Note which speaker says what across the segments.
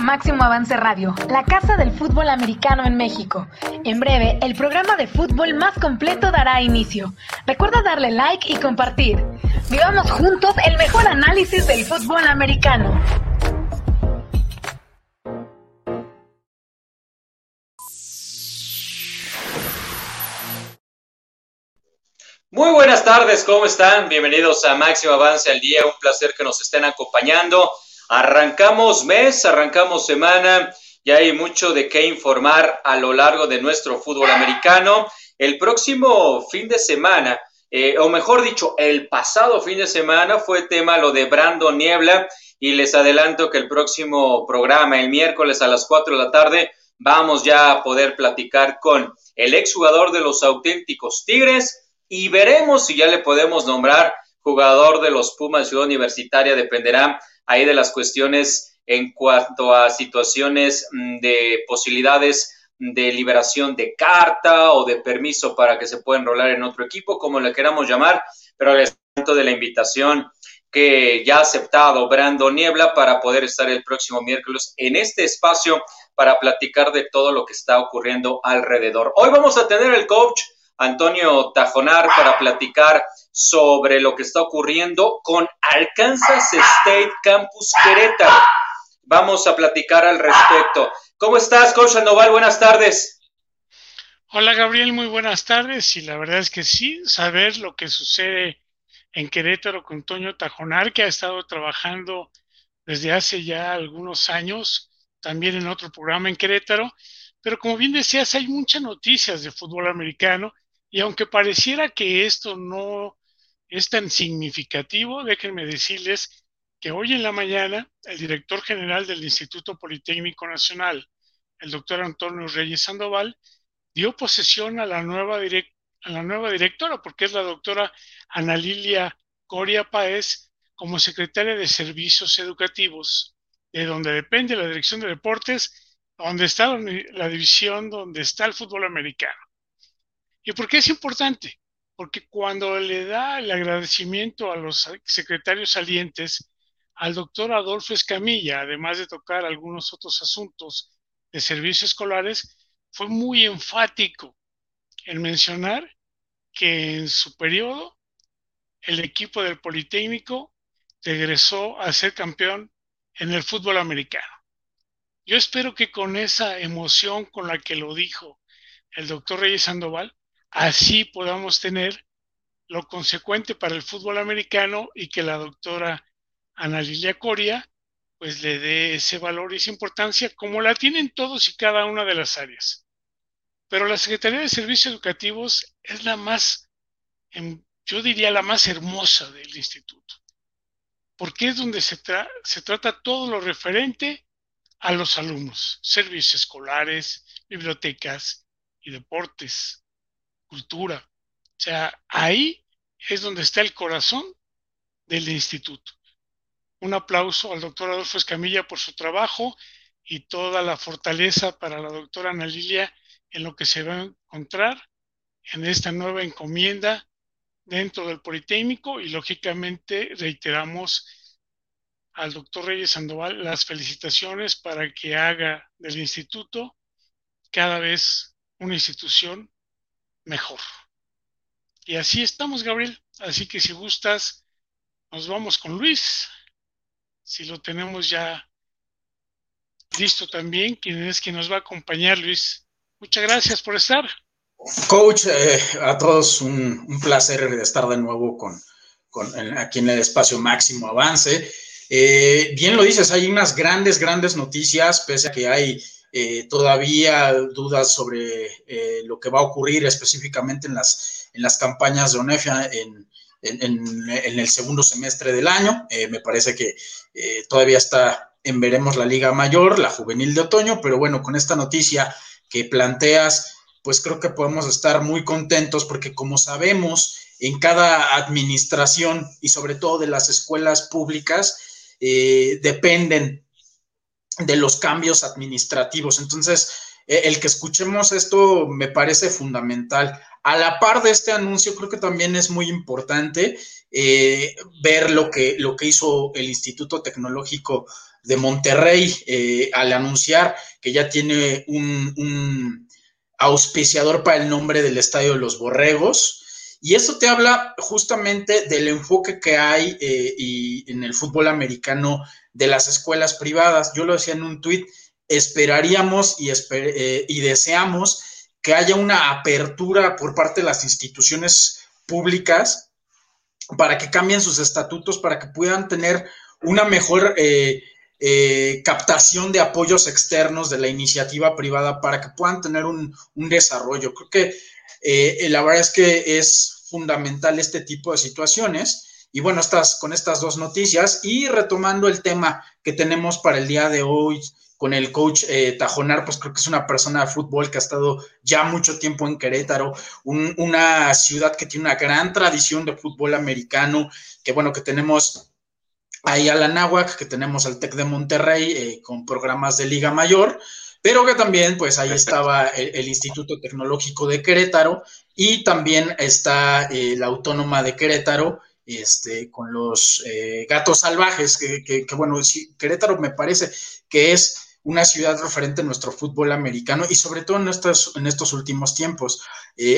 Speaker 1: Máximo Avance Radio, la casa del fútbol americano en México. En breve, el programa de fútbol más completo dará inicio. Recuerda darle like y compartir. Vivamos juntos el mejor análisis del fútbol americano.
Speaker 2: Muy buenas tardes, ¿cómo están? Bienvenidos a Máximo Avance al Día, un placer que nos estén acompañando. Arrancamos mes, arrancamos semana. Y hay mucho de qué informar a lo largo de nuestro fútbol americano. El próximo fin de semana, eh, o mejor dicho, el pasado fin de semana fue tema lo de Brando Niebla. Y les adelanto que el próximo programa, el miércoles a las 4 de la tarde, vamos ya a poder platicar con el exjugador de los auténticos Tigres y veremos si ya le podemos nombrar jugador de los Pumas Ciudad Universitaria, dependerá ahí de las cuestiones en cuanto a situaciones mm, de posibilidades de liberación de carta o de permiso para que se pueda enrolar en otro equipo, como le queramos llamar, pero les cuento de la invitación que ya ha aceptado Brando Niebla para poder estar el próximo miércoles en este espacio para platicar de todo lo que está ocurriendo alrededor. Hoy vamos a tener el coach Antonio Tajonar para platicar sobre lo que está ocurriendo con Arkansas State Campus Querétaro. Vamos a platicar al respecto. ¿Cómo estás, Coach Sandoval? Buenas tardes.
Speaker 3: Hola, Gabriel, muy buenas tardes. Y la verdad es que sí, saber lo que sucede en Querétaro con Antonio Tajonar, que ha estado trabajando desde hace ya algunos años, también en otro programa en Querétaro. Pero como bien decías, hay muchas noticias de fútbol americano y aunque pareciera que esto no es tan significativo, déjenme decirles que hoy en la mañana el director general del Instituto Politécnico Nacional, el doctor Antonio Reyes Sandoval, dio posesión a la nueva, directora, porque es la doctora Ana Lilia Coria Paez, como secretaria de Servicios Educativos, de donde depende la Dirección de Deportes, donde está la división donde está el fútbol americano. ¿Y por qué es importante? Porque cuando le da el agradecimiento a los secretarios salientes, al doctor Adolfo Escamilla, además de tocar algunos otros asuntos de servicios escolares, fue muy enfático en mencionar que en su periodo el equipo del Politécnico regresó a ser campeón en el fútbol americano. Yo espero que con esa emoción con la que lo dijo el doctor Reyes Sandoval, así podamos tener lo consecuente para el fútbol americano y que la doctora Ana Lilia Coria pues le dé ese valor y esa importancia como la tienen todos y cada una de las áreas. Pero la Secretaría de Servicios Educativos es la más, em, yo diría la más hermosa del instituto, porque es donde se, se trata todo lo referente a los alumnos, servicios escolares, bibliotecas y deportes, cultura. O sea, ahí es donde está el corazón del instituto. Un aplauso al doctor Adolfo Escamilla por su trabajo y toda la fortaleza para la doctora Ana Lilia en lo que se va a encontrar en esta nueva encomienda dentro del Politécnico y lógicamente reiteramos al doctor Reyes Sandoval las felicitaciones para que haga del instituto cada vez una institución mejor. Y así estamos, Gabriel. Así que si gustas, nos vamos con Luis. Si lo tenemos ya listo también, quien es quien nos va a acompañar, Luis. Muchas gracias por estar.
Speaker 4: Coach, eh, a todos un, placer estar de nuevo con, aquí en el espacio máximo avance. Eh, bien lo dices, hay unas grandes, grandes noticias, pese a que hay eh, todavía dudas sobre eh, lo que va a ocurrir específicamente en las, en las campañas de ONEFIA en, el segundo semestre del año. Eh, me parece que todavía está en veremos la Liga Mayor, la juvenil de otoño, pero bueno, con esta noticia que planteas, pues creo que podemos estar muy contentos porque como sabemos, en cada administración y sobre todo de las escuelas públicas, dependen de los cambios administrativos. Entonces, e, el que escuchemos esto me parece fundamental. A la par de este anuncio, creo que también es muy importante eh, ver lo que, lo que hizo el Instituto Tecnológico de Monterrey eh, al anunciar que ya tiene un, auspiciador para el nombre del Estadio de los Borregos. Y eso te habla justamente del enfoque que hay eh, y en el fútbol americano de las escuelas privadas. Yo lo decía en un tuit, esperaríamos y, eh, y deseamos que haya una apertura por parte de las instituciones públicas para que cambien sus estatutos, para que puedan tener una mejor eh, eh, captación de apoyos externos de la iniciativa privada para que puedan tener un, desarrollo. Creo que la verdad es que es fundamental este tipo de situaciones. Y bueno, estas, con estas dos noticias y retomando el tema que tenemos para el día de hoy con el coach Tajonar, pues creo que es una persona de fútbol que ha estado ya mucho tiempo en Querétaro, una ciudad que tiene una gran tradición de fútbol americano, que bueno, que tenemos ahí a la Náhuac, que tenemos al TEC de Monterrey eh, con programas de Liga Mayor, pero que también, pues ahí estaba el, Instituto Tecnológico de Querétaro y también está eh, la Autónoma de Querétaro, este, con los eh, gatos salvajes, que, que, bueno, Querétaro me parece que es una ciudad referente a nuestro fútbol americano y sobre todo en estos, en estos últimos tiempos.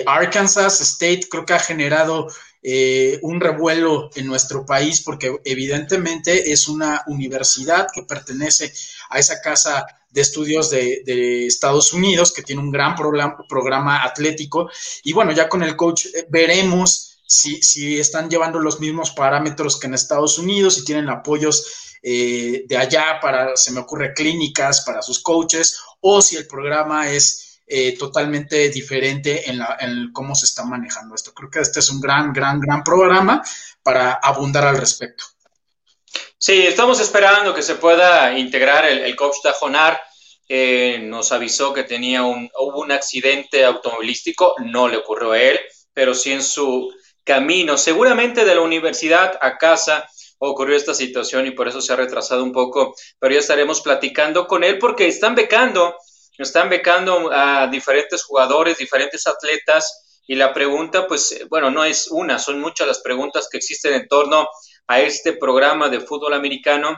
Speaker 4: Arkansas State creo que ha generado eh, un revuelo en nuestro país porque evidentemente es una universidad que pertenece a esa casa de estudios de, Estados Unidos que tiene un gran programa, atlético y bueno, ya con el coach eh, veremos si, están llevando los mismos parámetros que en Estados Unidos, si tienen apoyos eh, de allá para, se me ocurre, clínicas para sus coaches o si el programa es eh, totalmente diferente en, la, en cómo se está manejando esto. Creo que este es un gran, gran, gran programa para abundar al respecto.
Speaker 2: Sí, estamos esperando que se pueda integrar el, coach Tajonar. Nos avisó que tenía un, hubo un accidente automovilístico, no le ocurrió a él, pero sí en su camino, seguramente de la universidad a casa ocurrió esta situación y por eso se ha retrasado un poco, pero ya estaremos platicando con él porque están becando están becando a diferentes jugadores, diferentes atletas, y la pregunta, pues, bueno, no es una, son muchas las preguntas que existen en torno a este programa de fútbol americano.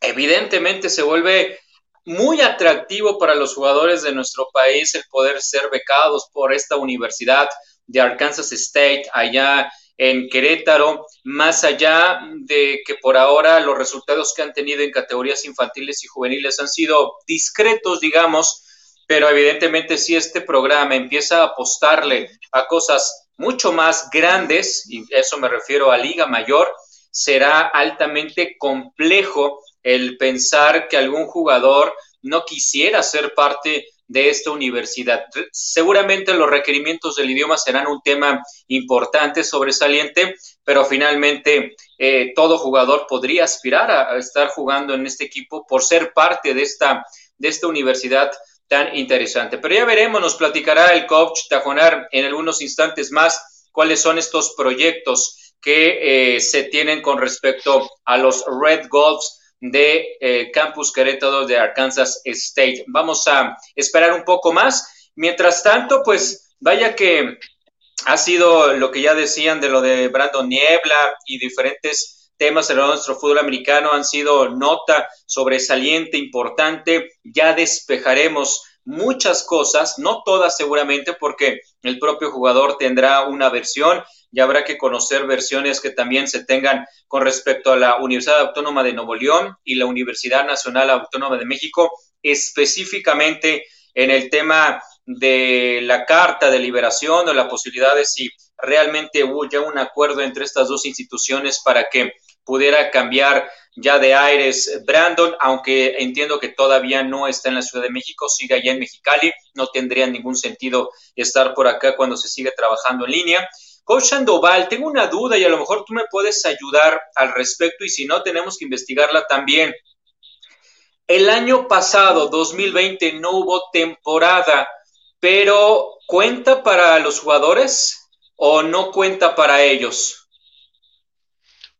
Speaker 2: Evidentemente se vuelve muy atractivo para los jugadores de nuestro país el poder ser becados por esta universidad de Arkansas State allá en Querétaro, más allá de que por ahora los resultados que han tenido en categorías infantiles y juveniles han sido discretos, digamos, pero evidentemente si este programa empieza a apostarle a cosas mucho más grandes, y eso me refiero a Liga Mayor, será altamente complejo el pensar que algún jugador no quisiera ser parte de esta universidad. Seguramente los requerimientos del idioma serán un tema importante, sobresaliente, pero finalmente eh, todo jugador podría aspirar a, estar jugando en este equipo por ser parte de esta, de esta universidad tan interesante. Pero ya veremos, nos platicará el coach Tajonar en algunos instantes más cuáles son estos proyectos que eh, se tienen con respecto a los Red Golfs de eh, Campus Querétaro de Arkansas State. Vamos a esperar un poco más. Mientras tanto, pues vaya que ha sido lo que ya decían de lo de Brandon Niebla y diferentes temas en nuestro fútbol americano han sido nota sobresaliente, importante. Ya despejaremos muchas cosas, no todas seguramente, porque el propio jugador tendrá una versión y habrá que conocer versiones que también se tengan con respecto a la Universidad Autónoma de Nuevo León y la Universidad Nacional Autónoma de México, específicamente en el tema de la carta de liberación o la posibilidad de si realmente hubo ya un acuerdo entre estas dos instituciones para que pudiera cambiar ya de aires Brandon, aunque entiendo que todavía no está en la Ciudad de México, sigue allá en Mexicali, no tendría ningún sentido estar por acá cuando se sigue trabajando en línea. Coach Sandoval, tengo una duda y a lo mejor tú me puedes ayudar al respecto y si no, tenemos que investigarla también. El año pasado, 2020, no hubo temporada, pero ¿cuenta para los jugadores o no cuenta para ellos?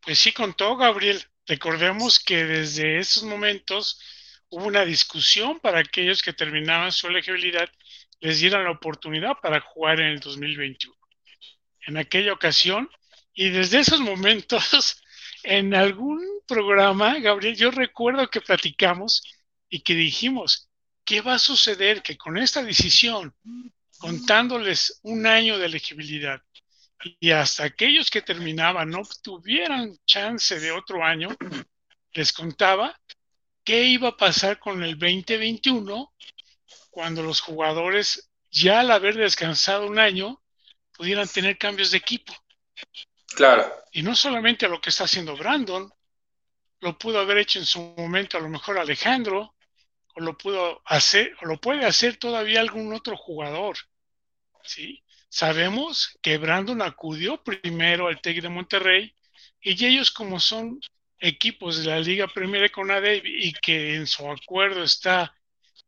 Speaker 3: Pues sí contó, Gabriel. Recordemos que desde esos momentos hubo una discusión para aquellos que terminaban su elegibilidad, les dieran la oportunidad para jugar en el 2021. En aquella ocasión, y desde esos momentos, en algún programa, Gabriel, yo recuerdo que platicamos y que dijimos, ¿qué va a suceder? Que con esta decisión, contándoles un año de elegibilidad, y hasta aquellos que terminaban no tuvieran chance de otro año, les contaba qué iba a pasar con el 2021 cuando los jugadores, ya al haber descansado un año, pudieran tener cambios de equipo.
Speaker 2: Claro.
Speaker 3: Y no solamente a lo que está haciendo Brandon, lo pudo haber hecho en su momento a lo mejor Alejandro, o lo pudo hacer, o lo puede hacer todavía algún otro jugador. ¿sí? Sabemos que Brandon acudió primero al TEC de Monterrey y ellos como son equipos de la Liga Premier con ADE y que en su acuerdo está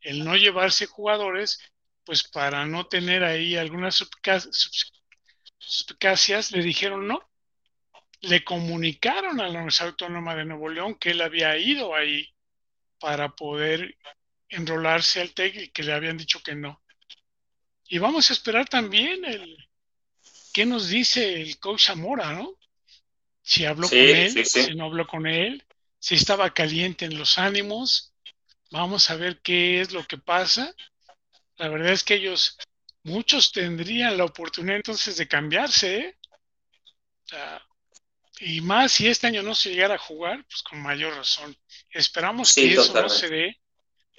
Speaker 3: el no llevarse jugadores, pues para no tener ahí algunas suspicacias, le dijeron no. Le comunicaron a la Universidad Autónoma de Nuevo León que él había ido ahí para poder enrolarse al TEC y que le habían dicho que no. Y vamos a esperar también el qué nos dice el coach Zamora, ¿no? Si habló con él, si no habló con él, si estaba caliente en los ánimos. Vamos a ver qué es lo que pasa. La verdad es que ellos, muchos tendrían la oportunidad entonces de cambiarse, ¿eh? y más si este año no se llegara a jugar, pues con mayor razón. Esperamos que eso no se dé,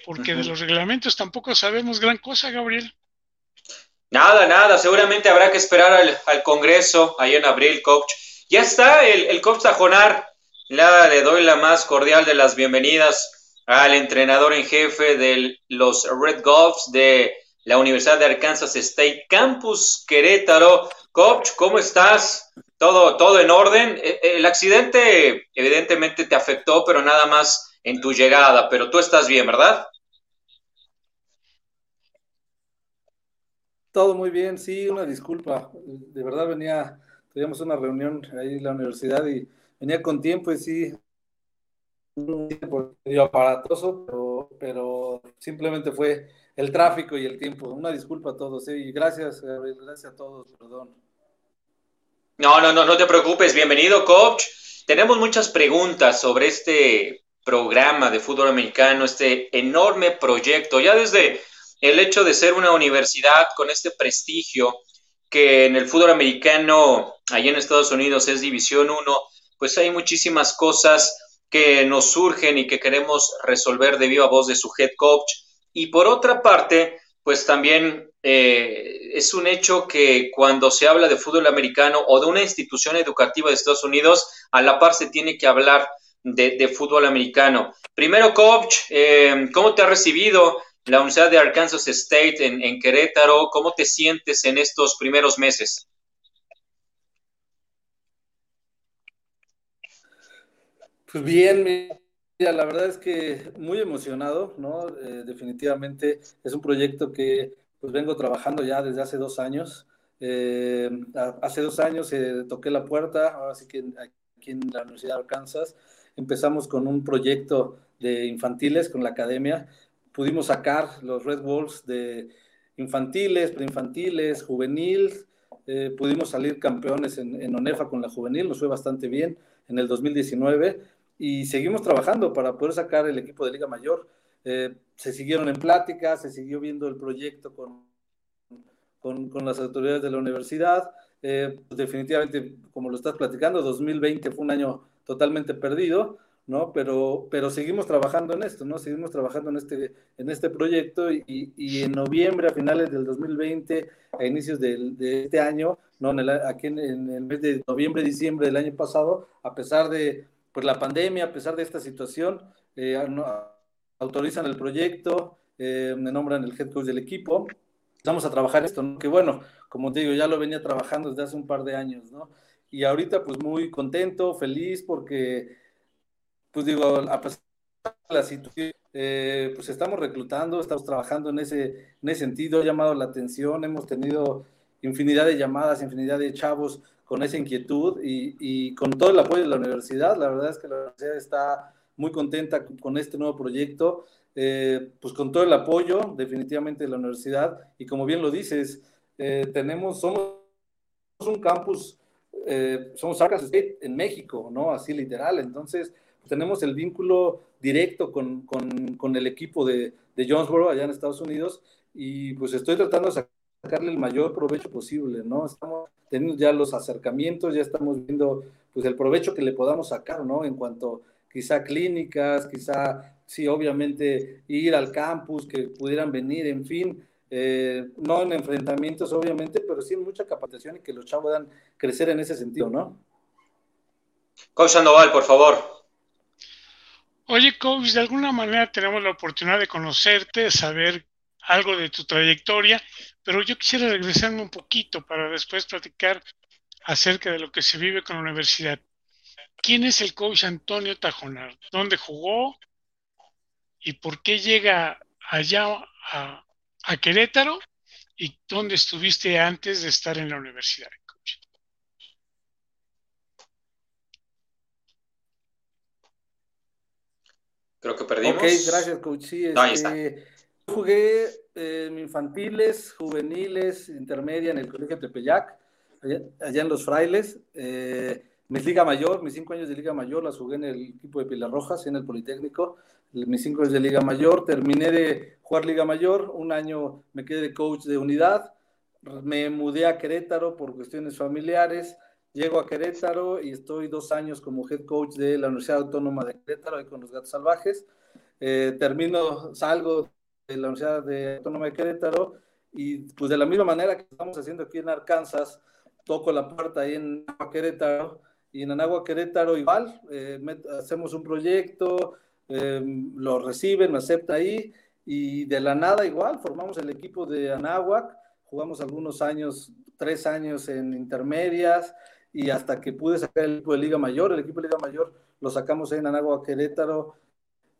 Speaker 3: porque de los reglamentos tampoco sabemos gran cosa, Gabriel.
Speaker 2: Nada, nada, seguramente habrá que esperar al, Congreso ahí en abril, coach. Ya está el, el coach Tajonar. le doy la más cordial de las bienvenidas al entrenador en jefe de los Red Golfs de la Universidad de Arkansas State Campus Querétaro. Coach, ¿cómo estás? ¿Todo, todo en orden? E, el accidente evidentemente te afectó, pero nada más en tu llegada, pero tú estás bien, ¿verdad?
Speaker 5: Todo muy bien, sí, una disculpa. De verdad venía, teníamos una reunión ahí en la universidad y venía con tiempo y sí, medio aparatoso, pero, pero simplemente fue el tráfico y el tiempo. Una disculpa a todos, ¿eh? gracias, gracias a todos, perdón.
Speaker 2: No, no, no, no te preocupes, bienvenido, coach. Tenemos muchas preguntas sobre este programa de fútbol americano, este enorme proyecto, ya desde el hecho de ser una universidad con este prestigio que en el fútbol americano, allá en Estados Unidos es División 1, pues hay muchísimas cosas que nos surgen y que queremos resolver de viva voz de su head coach. Y por otra parte, pues también eh, es un hecho que cuando se habla de fútbol americano o de una institución educativa de Estados Unidos, a la par se tiene que hablar de, fútbol americano. Primero, coach, eh, ¿cómo te ha recibido la Universidad de Arkansas State en, Querétaro. ¿Cómo te sientes en estos primeros meses?
Speaker 5: Pues bien, la verdad es que muy emocionado, ¿no? Eh, definitivamente es un proyecto que pues vengo trabajando ya desde hace dos años. Eh, hace dos años eh, toqué la puerta, ahora sí que aquí en la Universidad de Arkansas empezamos con un proyecto de infantiles con la academia pudimos sacar los Red Wolves de infantiles, preinfantiles, juvenil. Eh, pudimos salir campeones en, ONEFA con la juvenil, nos fue bastante bien en el 2019 y seguimos trabajando para poder sacar el equipo de Liga Mayor. Eh, se siguieron en pláticas, se siguió viendo el proyecto con, con, las autoridades de la universidad. Eh, pues definitivamente, como lo estás platicando, 2020 fue un año totalmente perdido, ¿no? Pero, pero seguimos trabajando en esto, ¿no? Seguimos trabajando en este, en este proyecto y, y en noviembre, a finales del 2020, a inicios del, de este año, ¿no? En el, aquí en, el mes de noviembre, diciembre del año pasado, a pesar de pues, la pandemia, a pesar de esta situación, eh, autorizan el proyecto, eh, me nombran el head coach del equipo, vamos a trabajar esto, ¿no? Que bueno, como te digo, ya lo venía trabajando desde hace un par de años, ¿no? Y ahorita pues muy contento, feliz porque pues digo, a pesar de la situación, eh, pues estamos reclutando, estamos trabajando en ese, en ese sentido, ha llamado la atención, hemos tenido infinidad de llamadas, infinidad de chavos con esa inquietud y, con todo el apoyo de la universidad. La verdad es que la universidad está muy contenta con este nuevo proyecto, eh, pues con todo el apoyo definitivamente de la universidad y como bien lo dices, eh, tenemos, somos un campus, somos Arkansas State en México, ¿no? Así literal, entonces tenemos el vínculo directo con, con, el equipo de, de, Jonesboro allá en Estados Unidos y pues estoy tratando de sacarle el mayor provecho posible, ¿no? Estamos teniendo ya los acercamientos, ya estamos viendo pues el provecho que le podamos sacar, ¿no? En cuanto quizá clínicas, quizá, sí, obviamente ir al campus, que pudieran venir, en fin, eh, no en enfrentamientos, obviamente, pero sí en mucha capacitación y que los chavos puedan crecer en ese sentido, ¿no?
Speaker 2: Coach Sandoval, por favor.
Speaker 3: Oye, coach, de alguna manera tenemos la oportunidad de conocerte, saber algo de tu trayectoria, pero yo quisiera regresarme un poquito para después platicar acerca de lo que se vive con la universidad. ¿Quién es el coach Antonio Tajonar? ¿Dónde jugó? ¿Y por qué llega allá a, a Querétaro? ¿Y dónde estuviste antes de estar en la universidad?
Speaker 2: Creo que perdimos.
Speaker 5: Ok, gracias, coach. Sí, este, Jugué en infantiles, juveniles, intermedia en el Colegio Tepeyac, allá, en Los Frailes. Eh, mis Liga Mayor, mis cinco años de Liga Mayor, las jugué en el equipo de Pilar Rojas, en el Politécnico. Mis cinco años de Liga Mayor, terminé de jugar Liga Mayor, un año me quedé de coach de unidad, me mudé a Querétaro por cuestiones familiares, Llego a Querétaro y estoy dos años como head coach de la Universidad Autónoma de Querétaro, ahí con los gatos salvajes. Eh, termino, salgo de la Universidad Autónoma de Querétaro y pues de la misma manera que estamos haciendo aquí en Arkansas, toco la puerta ahí en Querétaro y en Anagua Querétaro igual, eh, hacemos un proyecto, eh, lo reciben, me acepta ahí y de la nada igual formamos el equipo de Anáhuac, jugamos algunos años, tres años en intermedias, y hasta que pude sacar el equipo de Liga Mayor, el equipo de Liga Mayor lo sacamos ahí en Anagua, Querétaro,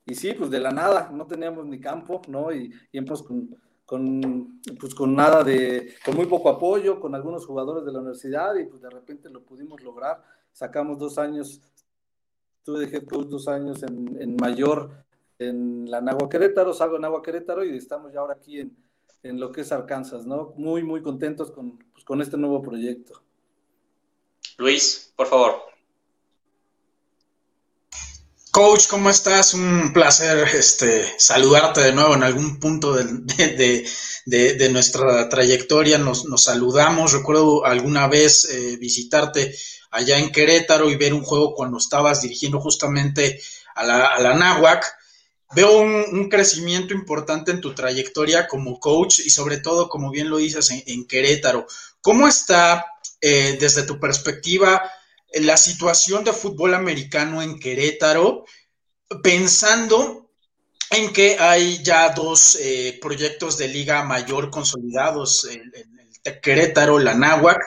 Speaker 5: y sí, pues de la nada, no teníamos ni campo, ¿no? Y, y con, con, pues con nada de, con muy poco apoyo, con algunos jugadores de la universidad, y pues de repente lo pudimos lograr, sacamos dos años, tuve de head coach dos años en, en Mayor, en la Nagua Querétaro, salgo en Nagua Querétaro y estamos ya ahora aquí en, en lo que es Arkansas, ¿no? Muy, muy contentos con, pues, con este nuevo proyecto.
Speaker 2: Luis, por favor.
Speaker 4: Coach, ¿cómo estás? Un placer este, saludarte de nuevo en algún punto de, nuestra trayectoria. Nos, saludamos. Recuerdo alguna vez eh, visitarte allá en Querétaro y ver un juego cuando estabas dirigiendo justamente a la, a Náhuac. Veo un, crecimiento importante en tu trayectoria como coach y sobre todo, como bien lo dices, en Querétaro. ¿Cómo está eh, desde tu perspectiva la situación de fútbol americano en Querétaro, pensando en que hay ya dos eh, proyectos de liga mayor consolidados, el, Querétaro, la Náhuac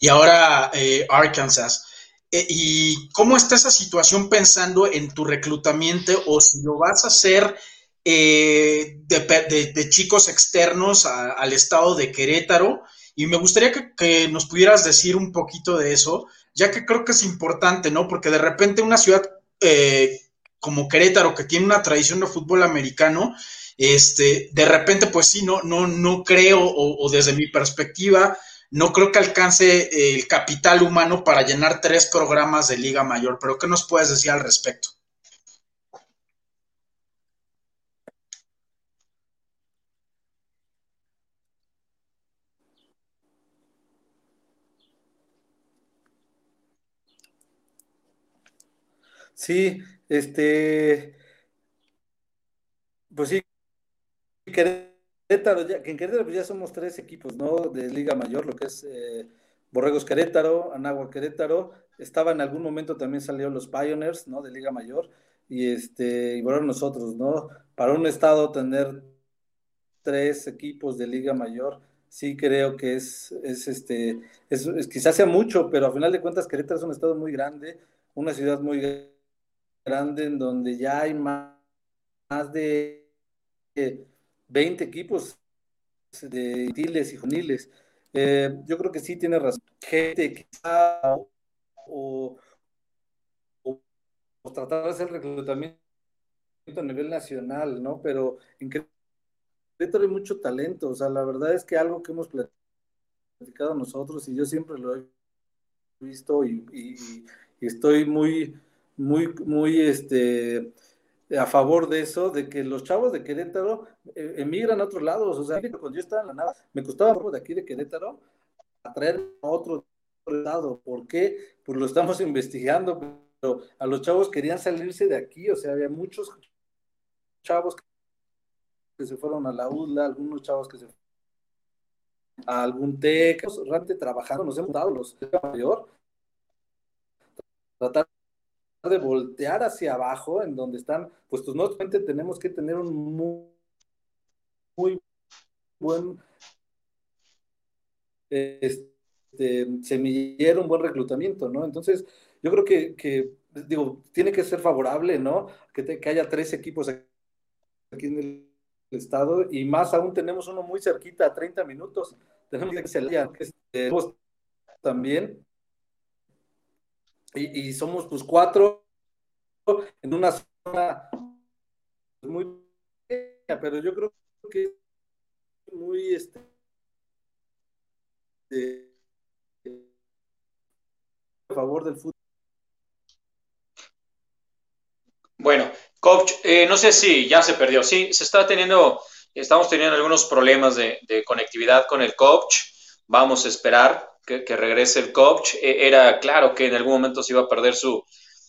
Speaker 4: y ahora eh, Arkansas. ¿Y cómo está esa situación pensando en tu reclutamiento o si lo vas a hacer de, chicos externos al estado de Querétaro? Y me gustaría que, nos pudieras decir un poquito de eso, ya que creo que es importante, ¿no? Porque de repente una ciudad eh, como Querétaro, que tiene una tradición de fútbol americano, este, de repente, pues sí, no, no, no creo, o, desde mi perspectiva, no creo que alcance el capital humano para llenar tres programas de Liga Mayor, pero ¿qué nos puedes decir al respecto?
Speaker 5: Sí, este, pues sí, Querétaro, ya, que en Querétaro pues ya somos tres equipos, ¿no? De Liga Mayor, lo que es eh, Borregos Querétaro, Anagua Querétaro, estaba en algún momento también salieron los Pioneers, ¿no? De Liga Mayor, y este, y bueno, nosotros, ¿no? Para un estado tener tres equipos de Liga Mayor, sí creo que es, es este, es, quizás sea mucho, pero a final de cuentas Querétaro es un estado muy grande, una ciudad muy grande grande en donde ya hay más, de 20 equipos de tiles y juniles. Eh, yo creo que sí tiene razón. Gente quizá o, tratar de hacer reclutamiento a nivel nacional, ¿no? Pero en Querétaro hay mucho talento. O sea, la verdad es que algo que hemos platicado nosotros y yo siempre lo he visto y estoy muy muy, muy, este, a favor de eso, de que los chavos de Querétaro eh, emigran a otros lados. O sea, cuando yo estaba en la nada, me costaba de aquí de Querétaro atraer a otro lado. ¿Por qué? Pues lo estamos investigando, pero a los chavos querían salirse de aquí. O sea, había muchos chavos que se fueron a la UDLA, algunos chavos que se fueron a algún TEC, realmente trabajando, nos hemos dado los mayor, tratar de voltear hacia abajo, en donde están, pues, pues tenemos que tener un muy, muy buen este, semillero, un buen reclutamiento, ¿no? Entonces, yo creo que, digo, tiene que ser favorable, ¿no? Que, que haya tres equipos aquí en el estado y más aún tenemos uno muy cerquita, a 30 minutos. Tenemos que este, también. Y, somos pues cuatro en una zona muy pequeña, pero yo creo que muy este, a favor del fútbol.
Speaker 2: Bueno, coach, eh, no sé si ya se perdió. Sí, se está teniendo, estamos teniendo algunos problemas de, conectividad con el coach. Vamos a esperar que, regrese el coach. E, era claro que en algún momento se iba a perder su,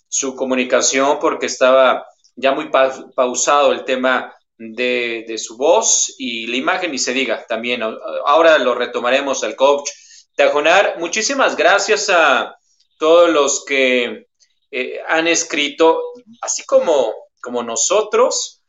Speaker 2: su comunicación porque estaba ya muy pausado el tema de, de, su voz y la imagen, y se diga también. Ahora lo retomaremos al coach. Tajonar, muchísimas gracias a todos los que eh, han escrito, así como, como nosotros,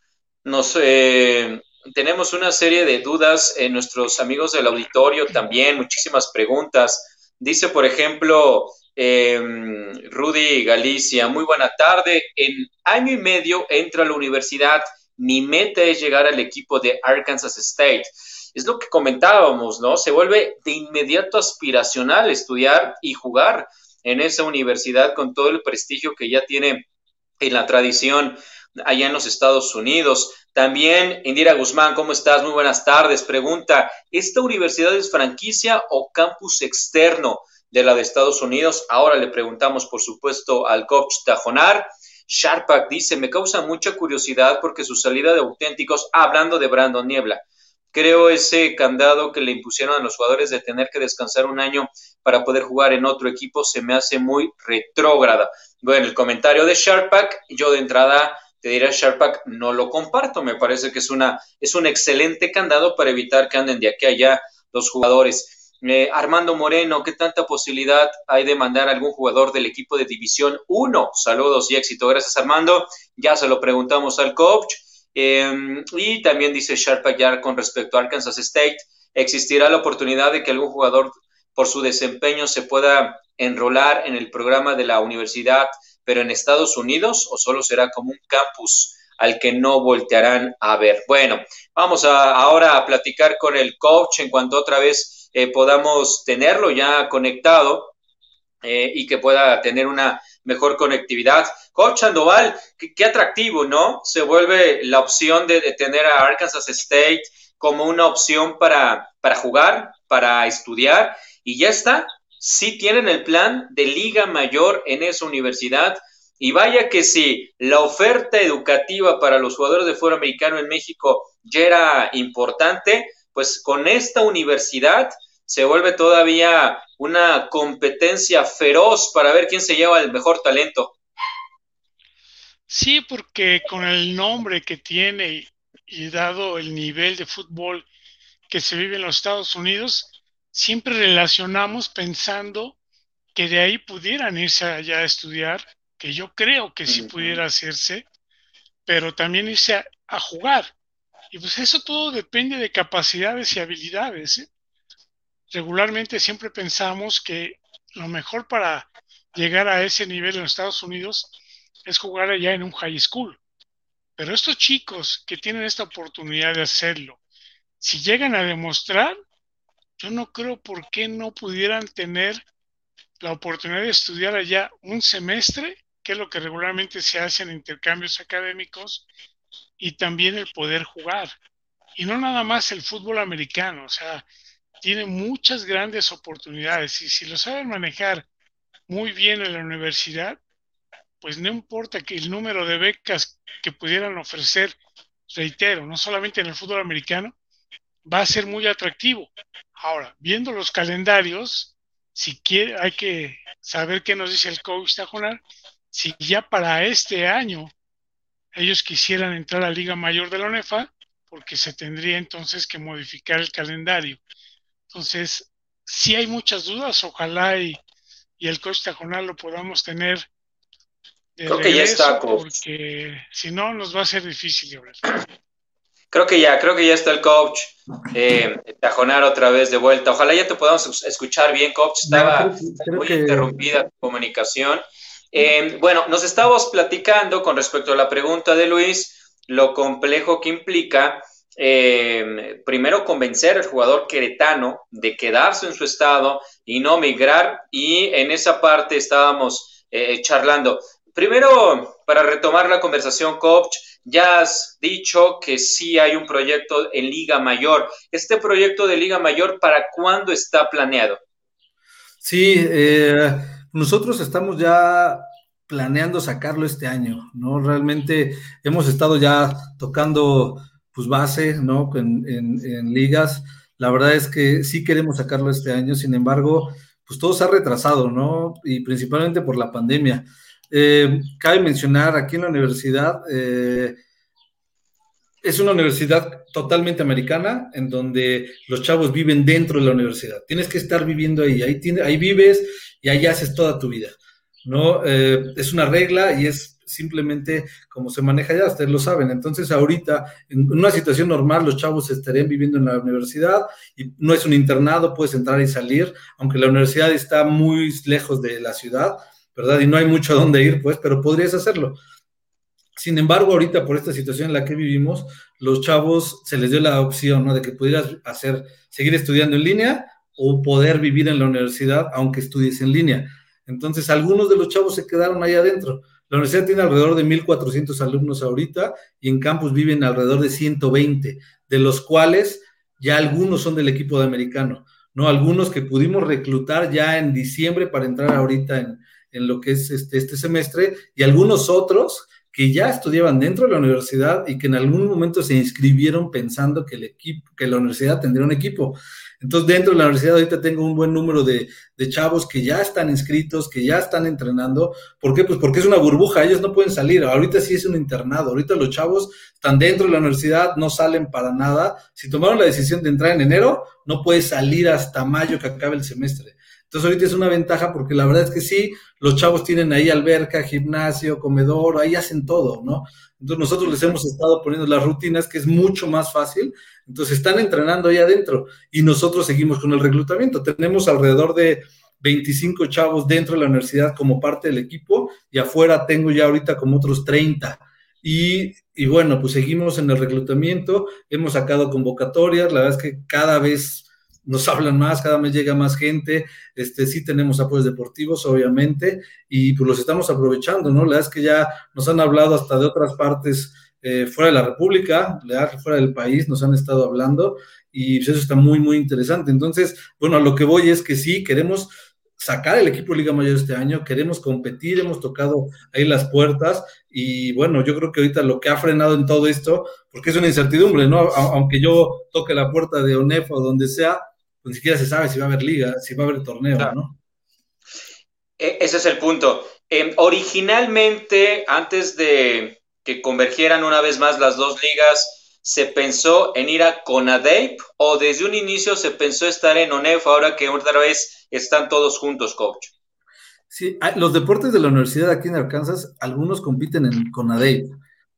Speaker 2: nos, eh, tenemos una serie de dudas en nuestros amigos del auditorio también, muchísimas preguntas. Dice, por ejemplo, em, Rudy Galicia, muy buena tarde. En año y medio entro a la universidad. Mi meta es llegar al equipo de Arkansas State. Es lo que comentábamos, ¿no? Se vuelve de inmediato aspiracional estudiar y jugar en esa universidad con todo el prestigio que ya tiene en la tradición allá en los Estados Unidos. También, Indira Guzmán, ¿cómo estás? Muy buenas tardes. Pregunta, ¿esta universidad es franquicia o campus externo de la de Estados Unidos? Ahora le preguntamos, por supuesto, al coach Tajonar. Sharpak dice, me causa mucha curiosidad porque su salida de auténticos, hablando de Brandon Niebla, creo ese candado que le impusieron a los jugadores de tener que descansar un año para poder jugar en otro equipo se me hace muy retrógrada. Bueno, el comentario de Sharpak, yo de entrada te diré Sharpak, no lo comparto, me parece que es, una, es un excelente candado para evitar que anden de aquí a allá los jugadores. Eh, Armando Moreno, ¿qué tanta posibilidad hay de mandar a algún jugador del equipo de División 1? Saludos y éxito. Gracias, Armando. Ya se lo preguntamos al coach. Em, y también dice Sharpak ya con respecto a Arkansas State, existirá la oportunidad de que algún jugador por su desempeño se pueda enrolar en el programa de la universidad, pero en Estados Unidos o solo será como un campus al que no voltearán a ver. Bueno, vamos a, ahora a platicar con el coach en cuanto otra vez eh, podamos tenerlo ya conectado eh, y que pueda tener una mejor conectividad. Coach Sandoval, qué, atractivo, ¿no? Se vuelve la opción de, de, tener a Arkansas State como una opción para, para jugar, para estudiar y ya está, sí tienen el plan de liga mayor en esa universidad. Y vaya que si la oferta educativa para los jugadores de fútbol americano en México ya era importante, pues con esta universidad se vuelve todavía una competencia feroz para ver quién se lleva el mejor talento.
Speaker 3: Sí, porque con el nombre que tiene y dado el nivel de fútbol que se vive en los Estados Unidos, siempre relacionamos pensando que de ahí pudieran irse allá a estudiar, que yo creo que sí pudiera hacerse, pero también irse a, jugar. Y pues eso todo depende de capacidades y habilidades. ¿eh? Regularmente siempre pensamos que lo mejor para llegar a ese nivel en los Estados Unidos es jugar allá en un high school. Pero estos chicos que tienen esta oportunidad de hacerlo, si llegan a demostrar, yo no creo por qué no pudieran tener la oportunidad de estudiar allá un semestre, que es lo que regularmente se hace en intercambios académicos, y también el poder jugar. Y no nada más el fútbol americano, o sea, tiene muchas grandes oportunidades y si lo saben manejar muy bien en la universidad, pues no importa que el número de becas que pudieran ofrecer, reitero, no solamente en el fútbol americano, va a ser muy atractivo. Ahora, viendo los calendarios, si quiere, hay que saber qué nos dice el coach Tajonar, si ya para este año ellos quisieran entrar a la Liga Mayor de la UNEFA, porque se tendría entonces que modificar el calendario. Entonces, si hay muchas dudas, ojalá y, el coach Tajonar lo podamos tener
Speaker 2: Creo que ya está,
Speaker 3: coach. Porque si no, nos va a ser difícil,
Speaker 2: Creo que ya, creo que ya está el coach eh, Tajonar otra vez de vuelta. Ojalá ya te podamos escuchar bien, coach. Estaba muy interrumpida tu comunicación. Eh, bueno, nos estábamos platicando con respecto a la pregunta de Luis, lo complejo que implica eh, primero convencer al jugador queretano de quedarse en su estado y no migrar. Y en esa parte estábamos charlando. Primero, para retomar la conversación, coach, ya has dicho que sí hay un proyecto en Liga Mayor. ¿Este proyecto de Liga Mayor para cuándo está planeado?
Speaker 5: Sí, eh, nosotros estamos ya planeando sacarlo este año, ¿no? Realmente hemos estado ya tocando pues base, ¿no? En, en ligas. La verdad es que sí queremos sacarlo este año, sin embargo, pues todo se ha retrasado, ¿no? Y principalmente por la pandemia. Eh, cabe mencionar aquí en la universidad, eh, es una universidad totalmente americana en donde los chavos viven dentro de la universidad. Tienes que estar viviendo ahí, ahí, ahí vives y ahí haces toda tu vida. ¿no? Eh, es una regla y es simplemente como se maneja ya, ustedes lo saben. Entonces, ahorita, en una situación normal, los chavos estarían viviendo en la universidad y no es un internado, puedes entrar y salir, aunque la universidad está muy lejos de la ciudad ¿verdad? Y no hay mucho a dónde ir, pues, pero podrías hacerlo. Sin embargo, ahorita por esta situación en la que vivimos, los chavos se les dio la opción, ¿no? De que pudieras hacer, seguir estudiando en línea o poder vivir en la universidad aunque estudies en línea. Entonces, algunos de los chavos se quedaron ahí adentro. La universidad tiene alrededor de 1.400 alumnos ahorita y en campus viven alrededor de 120, de los cuales ya algunos son del equipo de americano, ¿no? Algunos que pudimos reclutar ya en diciembre para entrar ahorita en, en lo que es este, este semestre y algunos otros que ya estudiaban dentro de la universidad y que en algún momento se inscribieron pensando que el equipo, que la universidad tendría un equipo. Entonces, dentro de la universidad ahorita tengo un buen número de, de, chavos que ya están inscritos, que ya están entrenando. ¿Por qué? Pues porque es una burbuja, ellos no pueden salir. Ahorita sí es un internado. Ahorita los chavos están dentro de la universidad, no salen para nada. Si tomaron la decisión de entrar en enero, no puede salir hasta mayo que acabe el semestre. Entonces ahorita es una ventaja porque la verdad es que sí, los chavos tienen ahí alberca, gimnasio, comedor, ahí hacen todo, ¿no? Entonces nosotros les hemos estado poniendo las rutinas que es mucho más fácil. Entonces están entrenando ahí adentro y nosotros seguimos con el reclutamiento. Tenemos alrededor de 25 chavos dentro de la universidad como parte del equipo y afuera tengo ya ahorita como otros 30. Y, y bueno, pues seguimos en el reclutamiento, hemos sacado convocatorias, la verdad es que cada vez nos hablan más, cada mes llega más gente, este, sí tenemos apoyos deportivos, obviamente, y pues los estamos aprovechando, ¿no? La verdad es que ya nos han hablado hasta de otras partes eh, fuera de la República, fuera del país, nos han estado hablando, y pues, eso está muy, muy interesante. Entonces, bueno, a lo que voy es que sí, queremos sacar el equipo de Liga Mayor este año, queremos competir, hemos tocado ahí las puertas y bueno, yo creo que ahorita lo que ha frenado en todo esto, porque es una incertidumbre, ¿no? Aunque yo toque la puerta de ONEF o donde sea, ni siquiera se sabe si va a haber liga, si va a haber torneo, ¿no?
Speaker 2: E, ese es el punto. Em, originalmente, antes de que convergieran una vez más las dos ligas, ¿se pensó en ir a CONADEIP o desde un inicio se pensó estar en ONEF ahora que otra vez están todos juntos, coach?
Speaker 5: Sí, los deportes de la universidad aquí en Arkansas, algunos compiten en CONADEIP.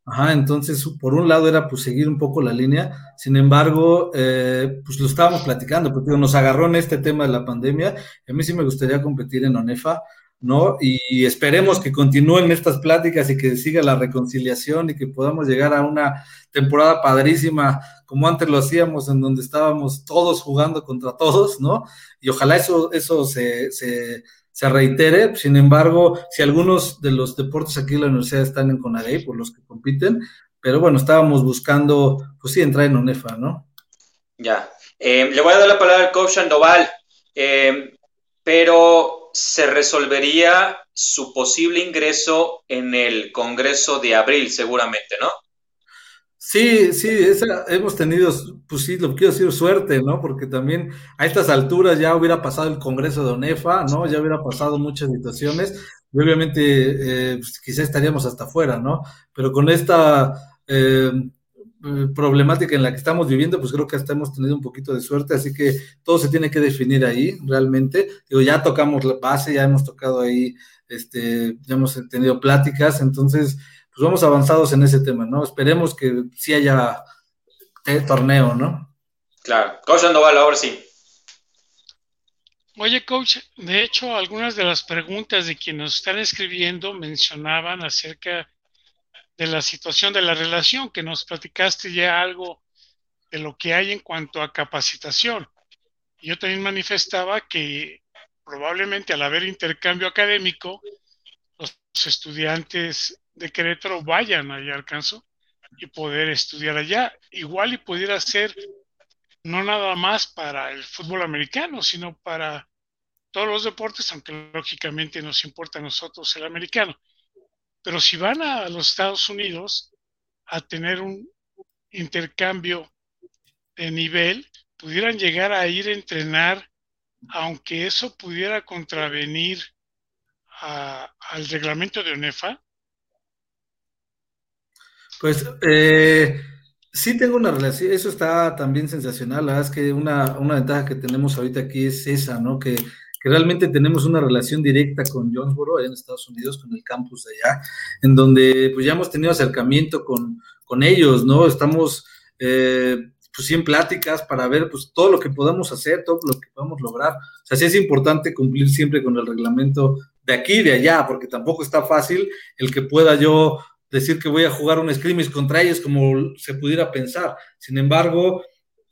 Speaker 5: Ajá, entonces por un lado era pues seguir un poco la línea, sin embargo, eh, pues lo estábamos platicando, porque nos agarró en este tema de la pandemia, a mí sí me gustaría competir en ONEFA, ¿no? Y esperemos que continúen estas pláticas y que siga la reconciliación y que podamos llegar a una temporada padrísima como antes lo hacíamos, en donde estábamos todos jugando contra todos, ¿no? Y ojalá eso, eso se, se se reitere. Sin embargo, si algunos de los deportes aquí en la universidad están en CONADEI, por los que compiten, pero bueno, estábamos buscando, pues sí, entrar en UNEFA, ¿no?
Speaker 2: Ya. Eh, le voy a dar la palabra al coach Sandoval, eh, pero se resolvería su posible ingreso en el Congreso de abril, seguramente, ¿no?
Speaker 5: Sí, sí, esa, hemos tenido, pues sí, lo quiero decir, suerte, ¿no? Porque también a estas alturas ya hubiera pasado el Congreso de ONEFA, ¿no? Ya hubiera pasado muchas situaciones y obviamente eh, pues, quizá estaríamos hasta afuera, ¿no? Pero con esta eh, problemática en la que estamos viviendo, pues creo que hasta hemos tenido un poquito de suerte, así que todo se tiene que definir ahí, realmente. Digo, ya tocamos la base, ya hemos tocado ahí, este, ya hemos tenido pláticas, entonces pues vamos avanzados en ese tema, ¿no? Esperemos que sí haya torneo, ¿no?
Speaker 2: Claro. Coach Sandoval, ahora sí.
Speaker 3: Oye, coach, de hecho, algunas de las preguntas de quienes nos están escribiendo mencionaban acerca de la situación de la relación, que nos platicaste ya algo de lo que hay en cuanto a capacitación. Yo también manifestaba que probablemente al haber intercambio académico, los estudiantes de Querétaro vayan allá al Canso y poder estudiar allá. Igual y pudiera ser no nada más para el fútbol americano, sino para todos los deportes, aunque lógicamente nos importa a nosotros el americano. Pero si van a los Estados Unidos a tener un intercambio de nivel, pudieran llegar a ir a entrenar, aunque eso pudiera contravenir al reglamento de UNEFA,
Speaker 5: pues eh, sí tengo una relación, eso está también sensacional, la verdad es que una, una ventaja que tenemos ahorita aquí es esa, ¿no? Que, realmente tenemos una relación directa con Jonesboro, en Estados Unidos, con el campus de allá, en donde pues ya hemos tenido acercamiento con, con ellos, ¿no? Estamos eh, pues sí en pláticas para ver pues todo lo que podamos hacer, todo lo que podamos lograr. O sea, sí es importante cumplir siempre con el reglamento de aquí y de allá, porque tampoco está fácil el que pueda yo decir que voy a jugar un scrimmage contra ellos como se pudiera pensar. Sin embargo,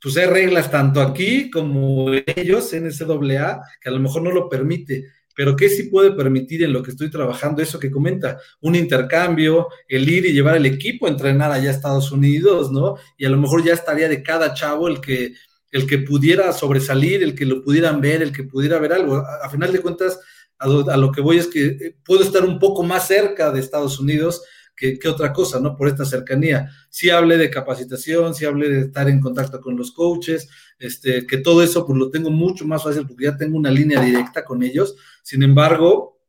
Speaker 5: pues hay reglas tanto aquí como ellos, en NCAA, que a lo mejor no lo permite, pero que sí puede permitir en lo que estoy trabajando, eso que comenta, un intercambio, el ir y llevar el equipo a entrenar allá a Estados Unidos, ¿no? Y a lo mejor ya estaría de cada chavo el que, el que pudiera sobresalir, el que lo pudieran ver, el que pudiera ver algo. A, final de cuentas, a lo, a lo que voy es que eh, puedo estar un poco más cerca de Estados Unidos, que, otra cosa, ¿no? Por esta cercanía. Sí hablé de capacitación, sí hablé de estar en contacto con los coaches, este, que todo eso pues lo tengo mucho más fácil porque ya tengo una línea directa con ellos. Sin embargo,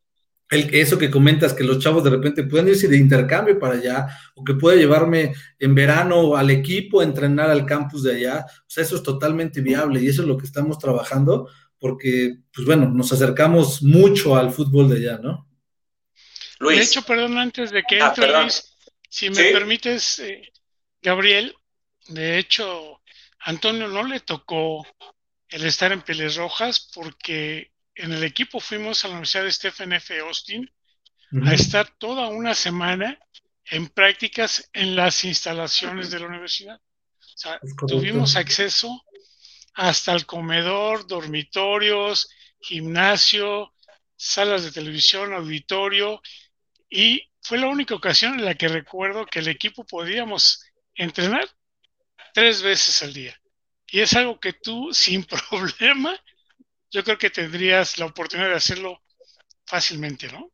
Speaker 5: el, eso que comentas, que los chavos de repente pueden irse de intercambio para allá, o que pueda llevarme en verano al equipo a entrenar al campus de allá, o sea, eso es totalmente viable y eso es lo que estamos trabajando porque, pues bueno, nos acercamos mucho al fútbol de allá, ¿no?
Speaker 3: De hecho, perdón, antes de que ah, entre Luis, si me permites, eh, Gabriel, de hecho, Antonio no le tocó el estar en Pieles Rojas porque en el equipo fuimos a la Universidad de Stephen F. Austin a estar toda una semana en prácticas en las instalaciones de la universidad. O sea, tuvimos acceso hasta el comedor, dormitorios, gimnasio, salas de televisión, auditorio y fue la única ocasión en la que recuerdo que el equipo podíamos entrenar tres veces al día. Y es algo que tú, sin problema, yo creo que tendrías la oportunidad de hacerlo fácilmente, ¿no?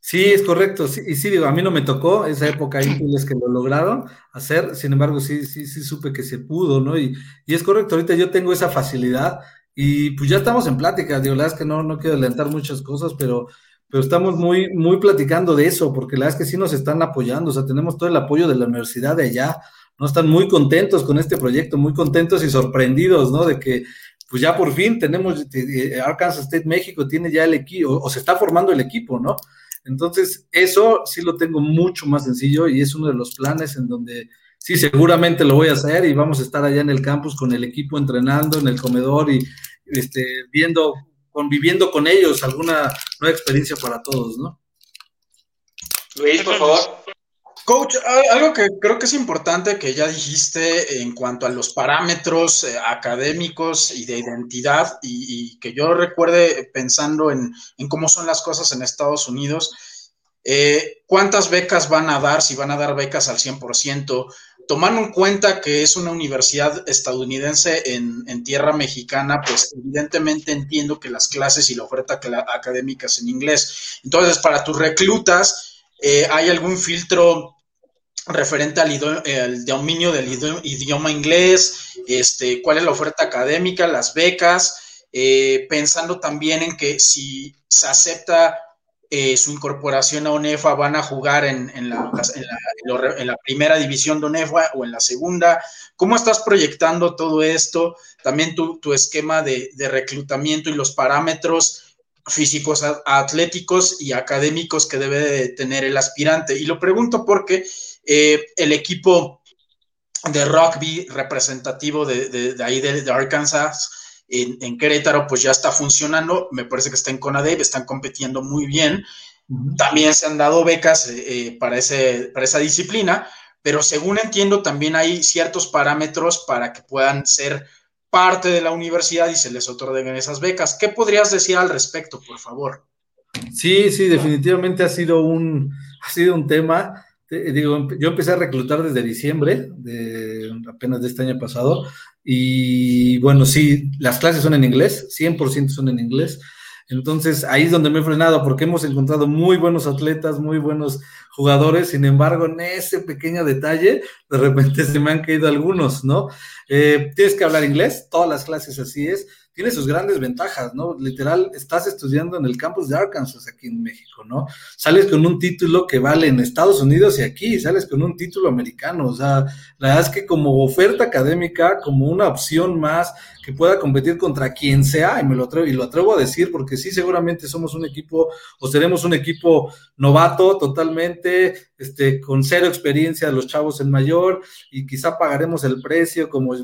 Speaker 5: Sí, es correcto. Y sí, digo, a mí no me tocó esa época hay que lo lograron hacer, sin embargo, sí, sí, sí supe que se pudo, ¿no? Y, y es correcto, ahorita yo tengo esa facilidad y pues ya estamos en plática, digo, la verdad es que no, no quiero adelantar muchas cosas, pero pero estamos muy, muy platicando de eso, porque la verdad es que sí nos están apoyando, o sea, tenemos todo el apoyo de la universidad de allá, ¿no? Están muy contentos con este proyecto, muy contentos y sorprendidos, ¿no? De que, pues ya por fin tenemos, eh, Arkansas State México tiene ya el equipo, o, se está formando el equipo, ¿no? Entonces, eso sí lo tengo mucho más sencillo y es uno de los planes en donde sí, seguramente lo voy a hacer y vamos a estar allá en el campus con el equipo entrenando en el comedor y este, viendo conviviendo con ellos, alguna nueva experiencia para todos, ¿no?
Speaker 2: Luis, por favor.
Speaker 4: Coach, algo que creo que es importante que ya dijiste en cuanto a los parámetros eh, académicos y de identidad, y, que yo recuerde pensando en, cómo son las cosas en Estados Unidos, eh, ¿cuántas becas van a dar? Si van a dar becas al 100%, tomando en cuenta que es una universidad estadounidense en, tierra mexicana, pues evidentemente entiendo que las clases y la oferta académica es en inglés. Entonces, para tus reclutas, eh, ¿hay algún filtro referente al, dominio del idioma, inglés? Este, ¿Cuál es la oferta académica, las becas? Eh, pensando también en que si se acepta eh, su incorporación a UNEFA van a jugar en, la, primera división de UNEFA o en la segunda. ¿Cómo estás proyectando todo esto? También tu, esquema de, reclutamiento y los parámetros físicos, atléticos y académicos que debe tener el aspirante. Y lo pregunto porque eh, el equipo de rugby representativo de, ahí de Arkansas, en, Querétaro pues ya está funcionando, me parece que está en CONADEP, están compitiendo muy bien. También se han dado becas eh, eh, para, ese, para esa disciplina, pero según entiendo también hay ciertos parámetros para que puedan ser parte de la universidad y se les otorguen esas becas. ¿Qué podrías decir al respecto, por favor?
Speaker 5: Sí, sí, definitivamente ha sido un, ha sido un tema. Digo, yo empecé a reclutar desde diciembre, de, apenas de este año pasado, y bueno, sí, las clases son en inglés, 100% son en inglés. Entonces ahí es donde me he frenado porque hemos encontrado muy buenos atletas, muy buenos jugadores, sin embargo en ese pequeño detalle de repente se me han caído algunos, ¿no? Eh, tienes que hablar inglés, todas las clases así es, tiene sus grandes ventajas, ¿no? Literal, estás estudiando en el campus de Arkansas aquí en México, ¿no? Sales con un título que vale en Estados Unidos y aquí, sales con un título americano, o sea, la verdad es que como oferta académica, como una opción más que pueda competir contra quien sea, y me lo atrevo, y lo atrevo a decir, porque sí, seguramente somos un equipo, o seremos un equipo novato totalmente, este, con cero experiencia de los chavos en mayor, y quizá pagaremos el precio como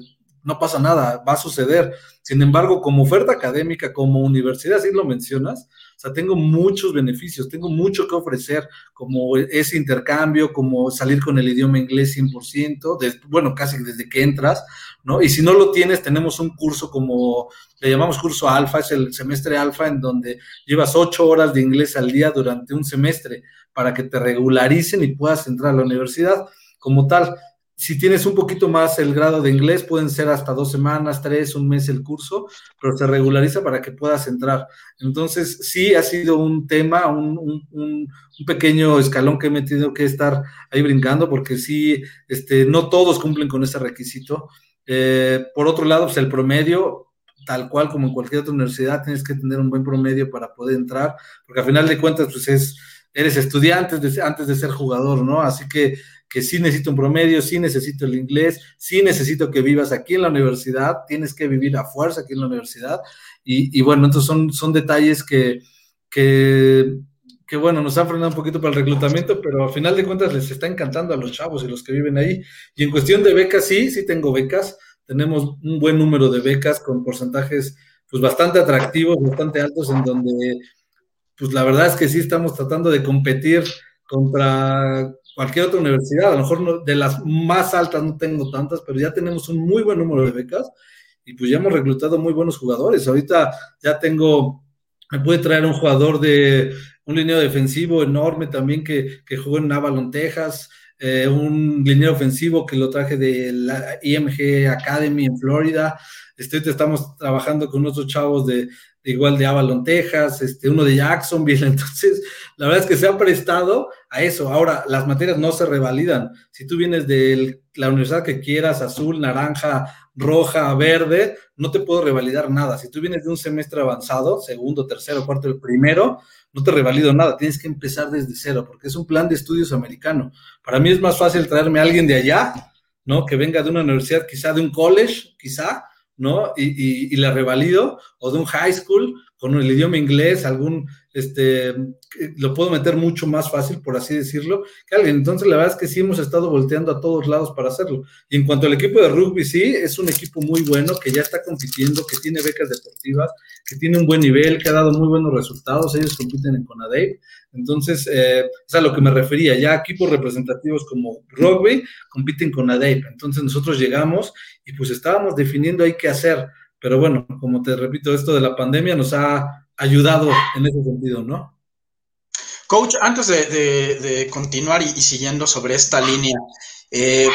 Speaker 5: no pasa nada, va a suceder. Sin embargo, como oferta académica, como universidad, si lo mencionas, o sea, tengo muchos beneficios, tengo mucho que ofrecer, como ese intercambio, como salir con el idioma inglés 100%, bueno, casi desde que entras, ¿no? Y si no lo tienes, tenemos un curso como, le llamamos curso alfa, es el semestre alfa, en donde llevas ocho horas de inglés al día durante un semestre para que te regularicen y puedas entrar a la universidad como tal si tienes un poquito más el grado de inglés, pueden ser hasta dos semanas, tres, un mes el curso, pero se regulariza para que puedas entrar. Entonces, sí ha sido un tema, un, pequeño escalón que he tenido que estar ahí brincando, porque sí, este, no todos cumplen con ese requisito. Eh, por otro lado, pues el promedio, tal cual como en cualquier otra universidad, tienes que tener un buen promedio para poder entrar, porque al final de cuentas, pues es, eres estudiante antes de ser jugador, ¿no? Así que que sí necesito un promedio, sí necesito el inglés, sí necesito que vivas aquí en la universidad, tienes que vivir a fuerza aquí en la universidad. Y, bueno, entonces son, son detalles que, que, bueno, nos han frenado un poquito para el reclutamiento, pero al final de cuentas les está encantando a los chavos y los que viven ahí. Y en cuestión de becas, sí, sí tengo becas. Tenemos un buen número de becas con porcentajes pues bastante atractivos, bastante altos, en donde pues la verdad es que sí estamos tratando de competir contra cualquier otra universidad. A lo mejor de las más altas no tengo tantas, pero ya tenemos un muy buen número de becas y pues ya hemos reclutado muy buenos jugadores. Ahorita ya tengo, me puede traer un jugador de un líneo defensivo enorme también que, que jugó en Avalon, Texas. Eh, un líneo ofensivo que lo traje de la IMG Academy en Florida. Este, estamos trabajando con otros chavos de, igual de Avalon, Texas, este, uno de Jacksonville. Entonces, la verdad es que se ha prestado a eso. Ahora, las materias no se revalidan. Si tú vienes de la universidad que quieras, azul, naranja, roja, verde, no te puedo revalidar nada. Si tú vienes de un semestre avanzado, segundo, tercero, cuarto, el primero, no te revalido nada. Tienes que empezar desde cero, porque es un plan de estudios americano. Para mí es más fácil traerme a alguien de allá, ¿no? Que venga de una universidad, quizá de un college, quizá, ¿no? Y, y, la revalido, o de un high school con el idioma inglés, algún, este, lo puedo meter mucho más fácil, por así decirlo, que alguien. Entonces, la verdad es que sí hemos estado volteando a todos lados para hacerlo. Y en cuanto al equipo de rugby, sí, es un equipo muy bueno, que ya está compitiendo, que tiene becas deportivas, que tiene un buen nivel, que ha dado muy buenos resultados. Ellos compiten en CONADEIP. Entonces, eh, es a lo que me refería. Ya equipos representativos como rugby compiten con ADEIP. Entonces, nosotros llegamos y pues estábamos definiendo ahí qué hacer pero bueno, como te repito, esto de la pandemia nos ha ayudado en ese sentido, ¿no?
Speaker 4: Coach, antes de, continuar y, siguiendo sobre esta línea, eh,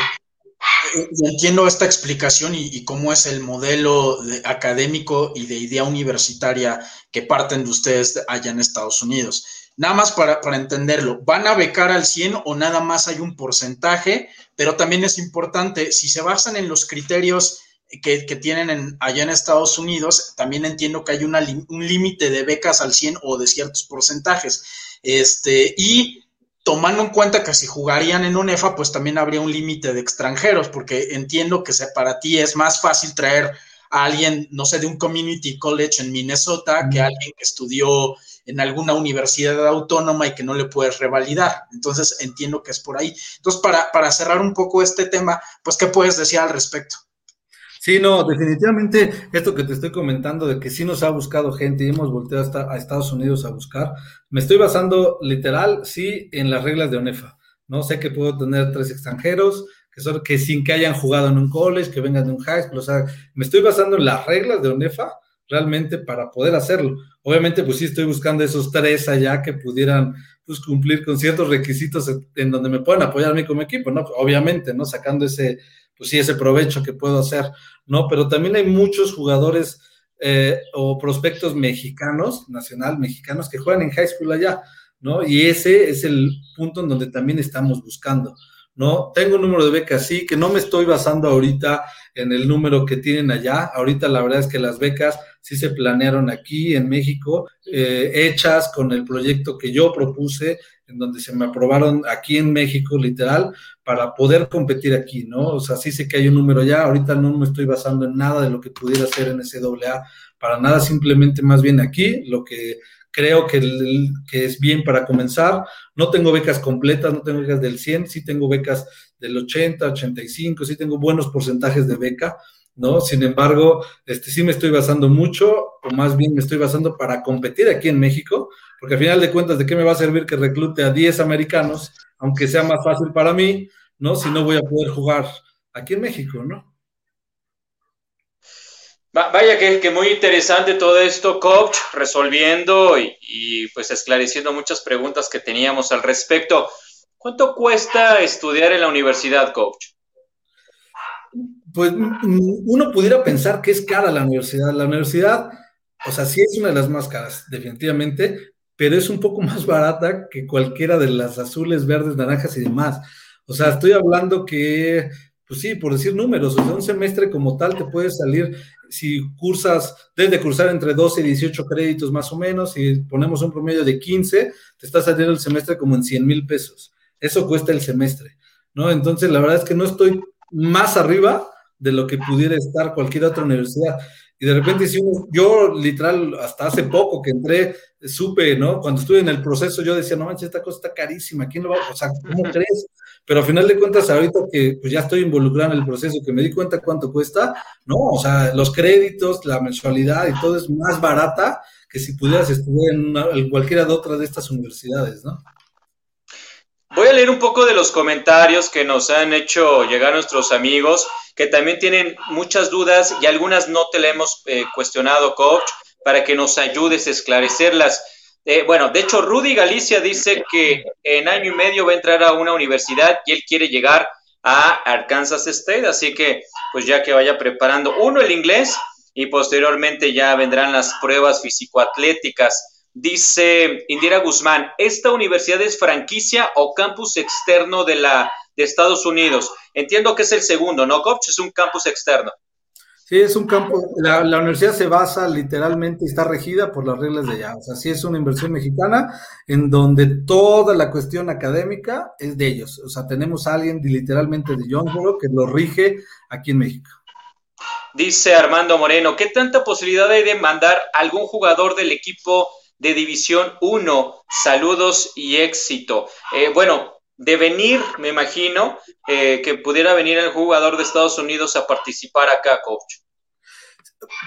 Speaker 4: entiendo esta explicación y, cómo es el modelo académico y de idea universitaria que parten de ustedes allá en Estados Unidos. Nada más para, entenderlo, ¿van a becar al 100 o nada más hay un porcentaje? Pero también es importante, si se basan en los criterios que, tienen allá en Estados Unidos, también entiendo que hay un límite de becas al 100 o de ciertos porcentajes. Este, y tomando en cuenta que si jugarían en UNEFA, pues también habría un límite de extranjeros, porque entiendo que para ti es más fácil traer a alguien, no sé, de un community college en Minnesota que alguien que estudió en alguna universidad autónoma y que no le puedes revalidar. Entonces entiendo que es por ahí. Entonces, para, para cerrar un poco este tema, pues, ¿qué puedes decir al respecto?
Speaker 5: Sí, no, definitivamente esto que te estoy comentando de que sí nos ha buscado gente y hemos volteado hasta a Estados Unidos a buscar, me estoy basando literal, sí, en las reglas de ONEFA. No sé que puedo tener tres extranjeros, que son que sin que hayan jugado en un college, que vengan de un high school, o sea, me estoy basando en las reglas de ONEFA realmente para poder hacerlo. Obviamente, pues sí estoy buscando esos tres allá que pudieran pues cumplir con ciertos requisitos en donde me puedan apoyar a mí como equipo, ¿no? Obviamente, ¿no? Sacando ese, pues sí, ese provecho que puedo hacer. ¿no? Pero también hay muchos jugadores eh, o prospectos mexicanos, nacional mexicanos, que juegan en high school allá, ¿no? Y ese es el punto en donde también estamos buscando, ¿no? Tengo un número de becas, sí, que no me estoy basando ahorita en el número que tienen allá. Ahorita la verdad es que las becas sí se planearon aquí en México, eh, hechas con el proyecto que yo propuse, en donde se me aprobaron aquí en México, literal, para poder competir aquí, ¿no? O sea, sí sé que hay un número ya, ahorita no me estoy basando en nada de lo que pudiera ser en ese AA, para nada, simplemente más bien aquí, lo que creo que, que es bien para comenzar. No tengo becas completas, no tengo becas del 100, sí tengo becas del 80, 85, sí tengo buenos porcentajes de beca, ¿no? Sin embargo, este, sí me estoy basando mucho, o más bien me estoy basando para competir aquí en México, porque al final de cuentas, ¿de qué me va a servir que reclute a 10 americanos, aunque sea más fácil para mí, ¿no? Si no voy a poder jugar aquí en México, ¿no?
Speaker 2: Vaya que, muy interesante todo esto, coach, resolviendo y, y, pues esclareciendo muchas preguntas que teníamos al respecto. ¿Cuánto cuesta estudiar en la universidad, coach?
Speaker 5: Pues uno pudiera pensar que es cara la universidad. La universidad, o sea, sí es una de las más caras, definitivamente, pero es un poco más barata que cualquiera de las azules, verdes, naranjas y demás. O sea, estoy hablando que, pues sí, por decir números, o sea, un semestre como tal te puede salir, si cursas, desde cursar entre 12 y 18 créditos más o menos, si ponemos un promedio de 15, te está saliendo el semestre como en 100 mil pesos. Eso cuesta el semestre, ¿no? Entonces, la verdad es que no estoy más arriba de lo que pudiera estar cualquier otra universidad. Y de repente, si yo literal, hasta hace poco que entré, supe, ¿no? Cuando estuve en el proceso, yo decía, no manches, esta cosa está carísima, ¿quién lo va a, o sea, ¿cómo crees? Pero al final de cuentas, ahorita que pues, ya estoy involucrado en el proceso, que me di cuenta cuánto cuesta, no, o sea, los créditos, la mensualidad y todo es más barata que si pudieras estudiar en, en cualquiera de otras de estas universidades, ¿no?
Speaker 2: Voy a leer un poco de los comentarios que nos han hecho llegar nuestros amigos, que también tienen muchas dudas y algunas no te le hemos eh, cuestionado, coach, para que nos ayudes a esclarecerlas. Eh, bueno, de hecho, Rudy Galicia dice que en año y medio va a entrar a una universidad y él quiere llegar a Arkansas State, así que pues ya que vaya preparando uno el inglés y posteriormente ya vendrán las pruebas físico-atléticas. Dice Indira Guzmán, ¿esta universidad es franquicia o campus externo de, la, de Estados Unidos? Entiendo que es el segundo, ¿no, Coach? Es un campus externo.
Speaker 5: Sí, es un campo, la, universidad se basa literalmente y está regida por las reglas de allá. O sea, sí es una inversión mexicana en donde toda la cuestión académica es de ellos. O sea, tenemos a alguien literalmente de Jonesboro que lo rige aquí en México.
Speaker 2: Dice Armando Moreno, ¿qué tanta posibilidad hay de mandar algún jugador del equipo de División 1. Saludos y éxito. Eh, bueno, de venir, me imagino, eh, que pudiera venir el jugador de Estados Unidos a participar acá, coach.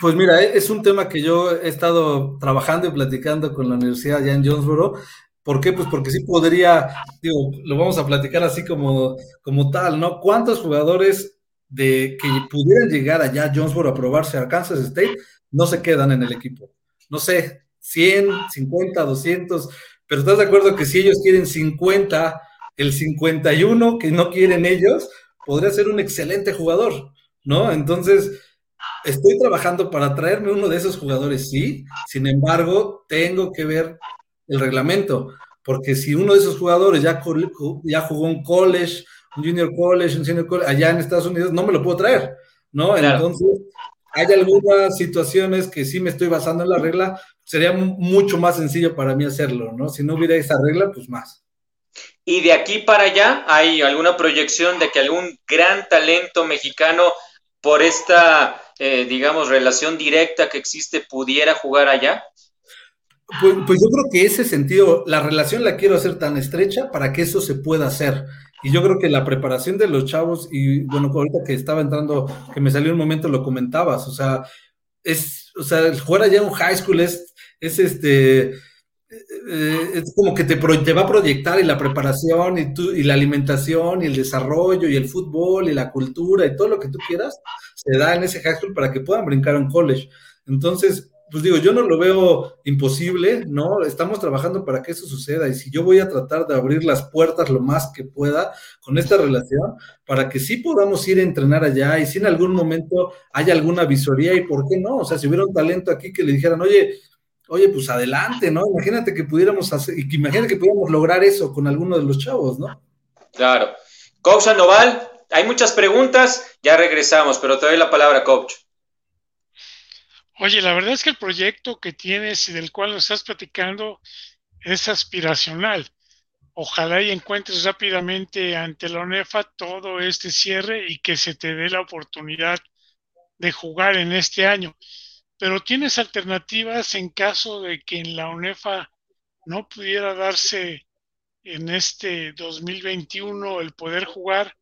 Speaker 5: Pues mira, e, es un tema que yo he estado trabajando y platicando con la universidad allá en Jonesboro. ¿Por qué? Pues porque sí podría, digo, lo vamos a platicar así como, como tal, ¿no? ¿Cuántos jugadores de que pudieran llegar allá a Jonesboro a probarse a Kansas State no se quedan en el equipo? No sé, 100, 50, 200, pero ¿estás de acuerdo que si ellos quieren 50, el 51 que no quieren ellos, podría ser un excelente jugador, ¿no? Entonces, estoy trabajando para traerme uno de esos jugadores, sí, sin embargo, tengo que ver el reglamento, porque si uno de esos jugadores ya, ya jugó un college, un junior college, un senior college, allá en Estados Unidos, no me lo puedo traer, ¿no? Entonces, hay algunas situaciones que sí me estoy basando en la regla, sería mucho más sencillo para mí hacerlo, ¿no? Si no hubiera esa regla, pues más.
Speaker 2: Y de aquí para allá, ¿hay alguna proyección de que algún gran talento mexicano por esta, eh, digamos, relación directa que existe pudiera jugar allá?
Speaker 5: Pues, pues, yo creo que ese sentido, la relación la quiero hacer tan estrecha para que eso se pueda hacer. Y yo creo que la preparación de los chavos, y bueno, ahorita que estaba entrando, que me salió un momento, lo comentabas, o sea, es, o sea, jugar allá en un high school es, es este, eh, es como que te, te, va a proyectar y la preparación y, y la alimentación y el desarrollo y el fútbol y la cultura y todo lo que tú quieras, se da en ese high para que puedan brincar a un college. Entonces, pues digo, yo no lo veo imposible, ¿no? Estamos trabajando para que eso suceda y si yo voy a tratar de abrir las puertas lo más que pueda con esta relación para que sí podamos ir a entrenar allá y si en algún momento hay alguna visoría y por qué no, o sea, si hubiera un talento aquí que le dijeran, oye, oye, pues adelante, ¿no? Imagínate que pudiéramos hacer, y que imagínate que pudiéramos lograr eso con alguno de los chavos, ¿no?
Speaker 2: Claro. Coach Sandoval, hay muchas preguntas, ya regresamos, pero te doy la palabra, coach.
Speaker 3: Oye, la verdad es que el proyecto que tienes y del cual nos estás platicando es aspiracional. Ojalá y encuentres rápidamente ante la ONEFA todo este cierre y que se te dé la oportunidad de jugar en este año. Pero tienes alternativas en caso de que en la UNEFA no pudiera darse en este 2021 el poder jugar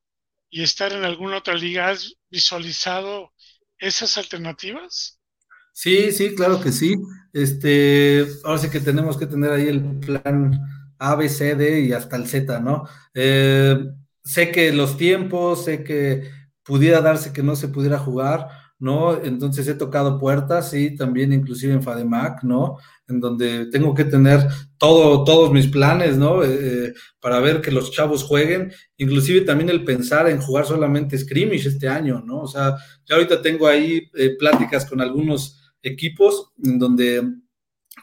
Speaker 3: y estar en alguna otra liga. ¿Has visualizado esas alternativas?
Speaker 5: Sí, sí, claro que sí. Este, ahora sí que tenemos que tener ahí el plan A, B, C, D y hasta el Z, ¿no? Eh, sé que los tiempos, sé que pudiera darse que no se pudiera jugar, ¿no? Entonces he tocado puertas, sí, también inclusive en FADEMAC, ¿no? En donde tengo que tener todo, todos mis planes, ¿no? Eh, eh, para ver que los chavos jueguen, inclusive también el pensar en jugar solamente scrimmage este año, ¿no? O sea, ya ahorita tengo ahí pláticas con algunos equipos en donde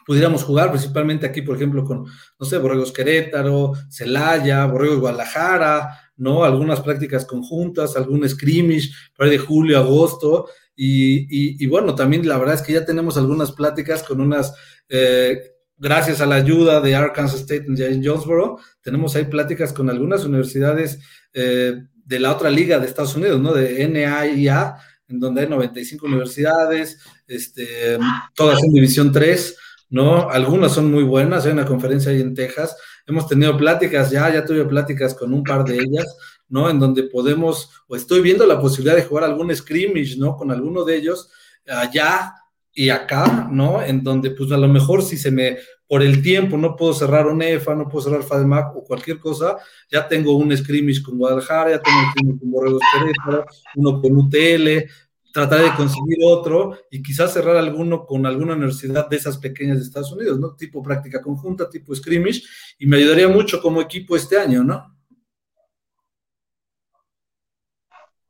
Speaker 5: pudiéramos jugar, principalmente aquí, por ejemplo, con, no sé, Borregos Querétaro, Celaya, Borregos Guadalajara, ¿no? Algunas prácticas conjuntas, algún scrimmage, para de julio, agosto, y, bueno, también la verdad es que ya tenemos algunas pláticas con unas, eh, gracias a la ayuda de Arkansas State en Jonesboro, tenemos ahí pláticas con algunas universidades eh, de la otra liga de Estados Unidos, ¿no? De NAIA, en donde hay 95 universidades, este, todas en División 3, ¿no? Algunas son muy buenas, hay una conferencia ahí en Texas, hemos tenido pláticas ya, ya tuve pláticas con un par de ellas, ¿no? En donde podemos, o estoy viendo la posibilidad de jugar algún scrimmage, ¿no? Con alguno de ellos allá y acá, ¿no? En donde, pues a lo mejor si se me, por el tiempo, no puedo cerrar un EFA, no puedo cerrar FADEMAC o cualquier cosa, ya tengo un scrimmage con Guadalajara, ya tengo un scrimmage con Borregos Querétaro, uno con UTL, tratar de conseguir otro y quizás cerrar alguno con alguna universidad de esas pequeñas de Estados Unidos, ¿no? Tipo práctica conjunta, tipo scrimmage, y me ayudaría mucho como equipo este año, ¿no?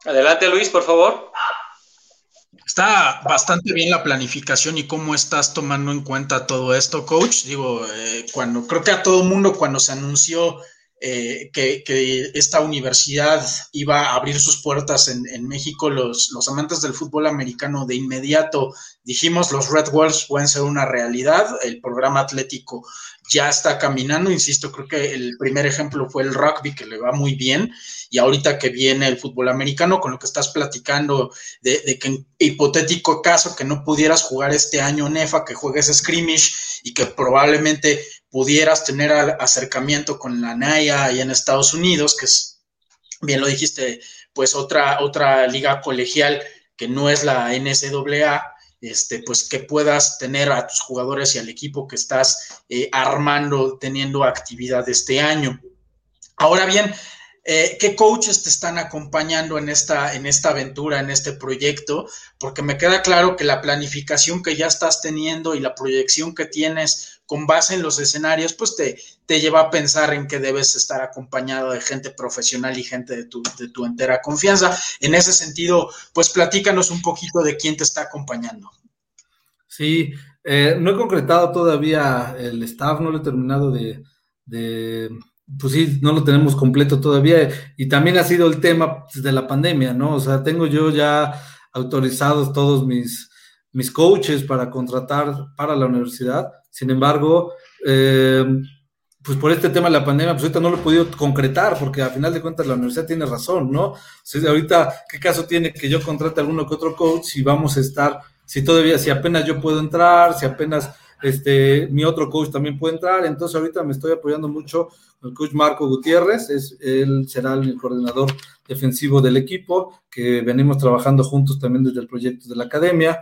Speaker 2: Adelante, Luis, por favor.
Speaker 4: Está bastante bien la planificación y cómo estás tomando en cuenta todo esto, coach. Digo, eh, cuando creo que a todo mundo cuando se anunció eh, que, esta universidad iba a abrir sus puertas en, México, los, los, amantes del fútbol americano de inmediato dijimos, los Red Wolves pueden ser una realidad, el programa atlético ya está caminando, insisto, creo que el primer ejemplo fue el rugby, que le va muy bien, y ahorita que viene el fútbol americano, con lo que estás platicando de, que en hipotético caso que no pudieras jugar este año NEFA, que juegues scrimmage y que probablemente pudieras tener acercamiento con la NAIA y en Estados Unidos, que es, bien lo dijiste, pues otra, otra liga colegial que no es la NCAA, este, pues que puedas tener a tus jugadores y al equipo que estás eh, armando, teniendo actividad este año. Ahora bien, eh, ¿Qué coaches te están acompañando en esta, en esta aventura, en este proyecto? Porque me queda claro que la planificación que ya estás teniendo y la proyección que tienes con base en los escenarios, pues te, te lleva a pensar en que debes estar acompañado de gente profesional y gente de tu, de tu entera confianza. En ese sentido, pues platícanos un poquito de quién te está acompañando.
Speaker 5: Sí, eh, no he concretado todavía el staff, no lo he terminado de, de, pues sí, no lo tenemos completo todavía. Y también ha sido el tema de la pandemia, ¿no? O sea, tengo yo ya autorizados todos mis, mis coaches para contratar para la universidad. Sin embargo, eh, pues por este tema de la pandemia, pues ahorita no lo he podido concretar, porque al final de cuentas la universidad tiene razón, ¿no? Ahorita, ¿qué caso tiene que yo contrate a alguno que otro coach si vamos a estar, si todavía, si apenas yo puedo entrar, si apenas este, mi otro coach también puede entrar, entonces ahorita me estoy apoyando mucho con el coach Marco Gutiérrez, es, él será el coordinador defensivo del equipo, que venimos trabajando juntos también desde el proyecto de la academia.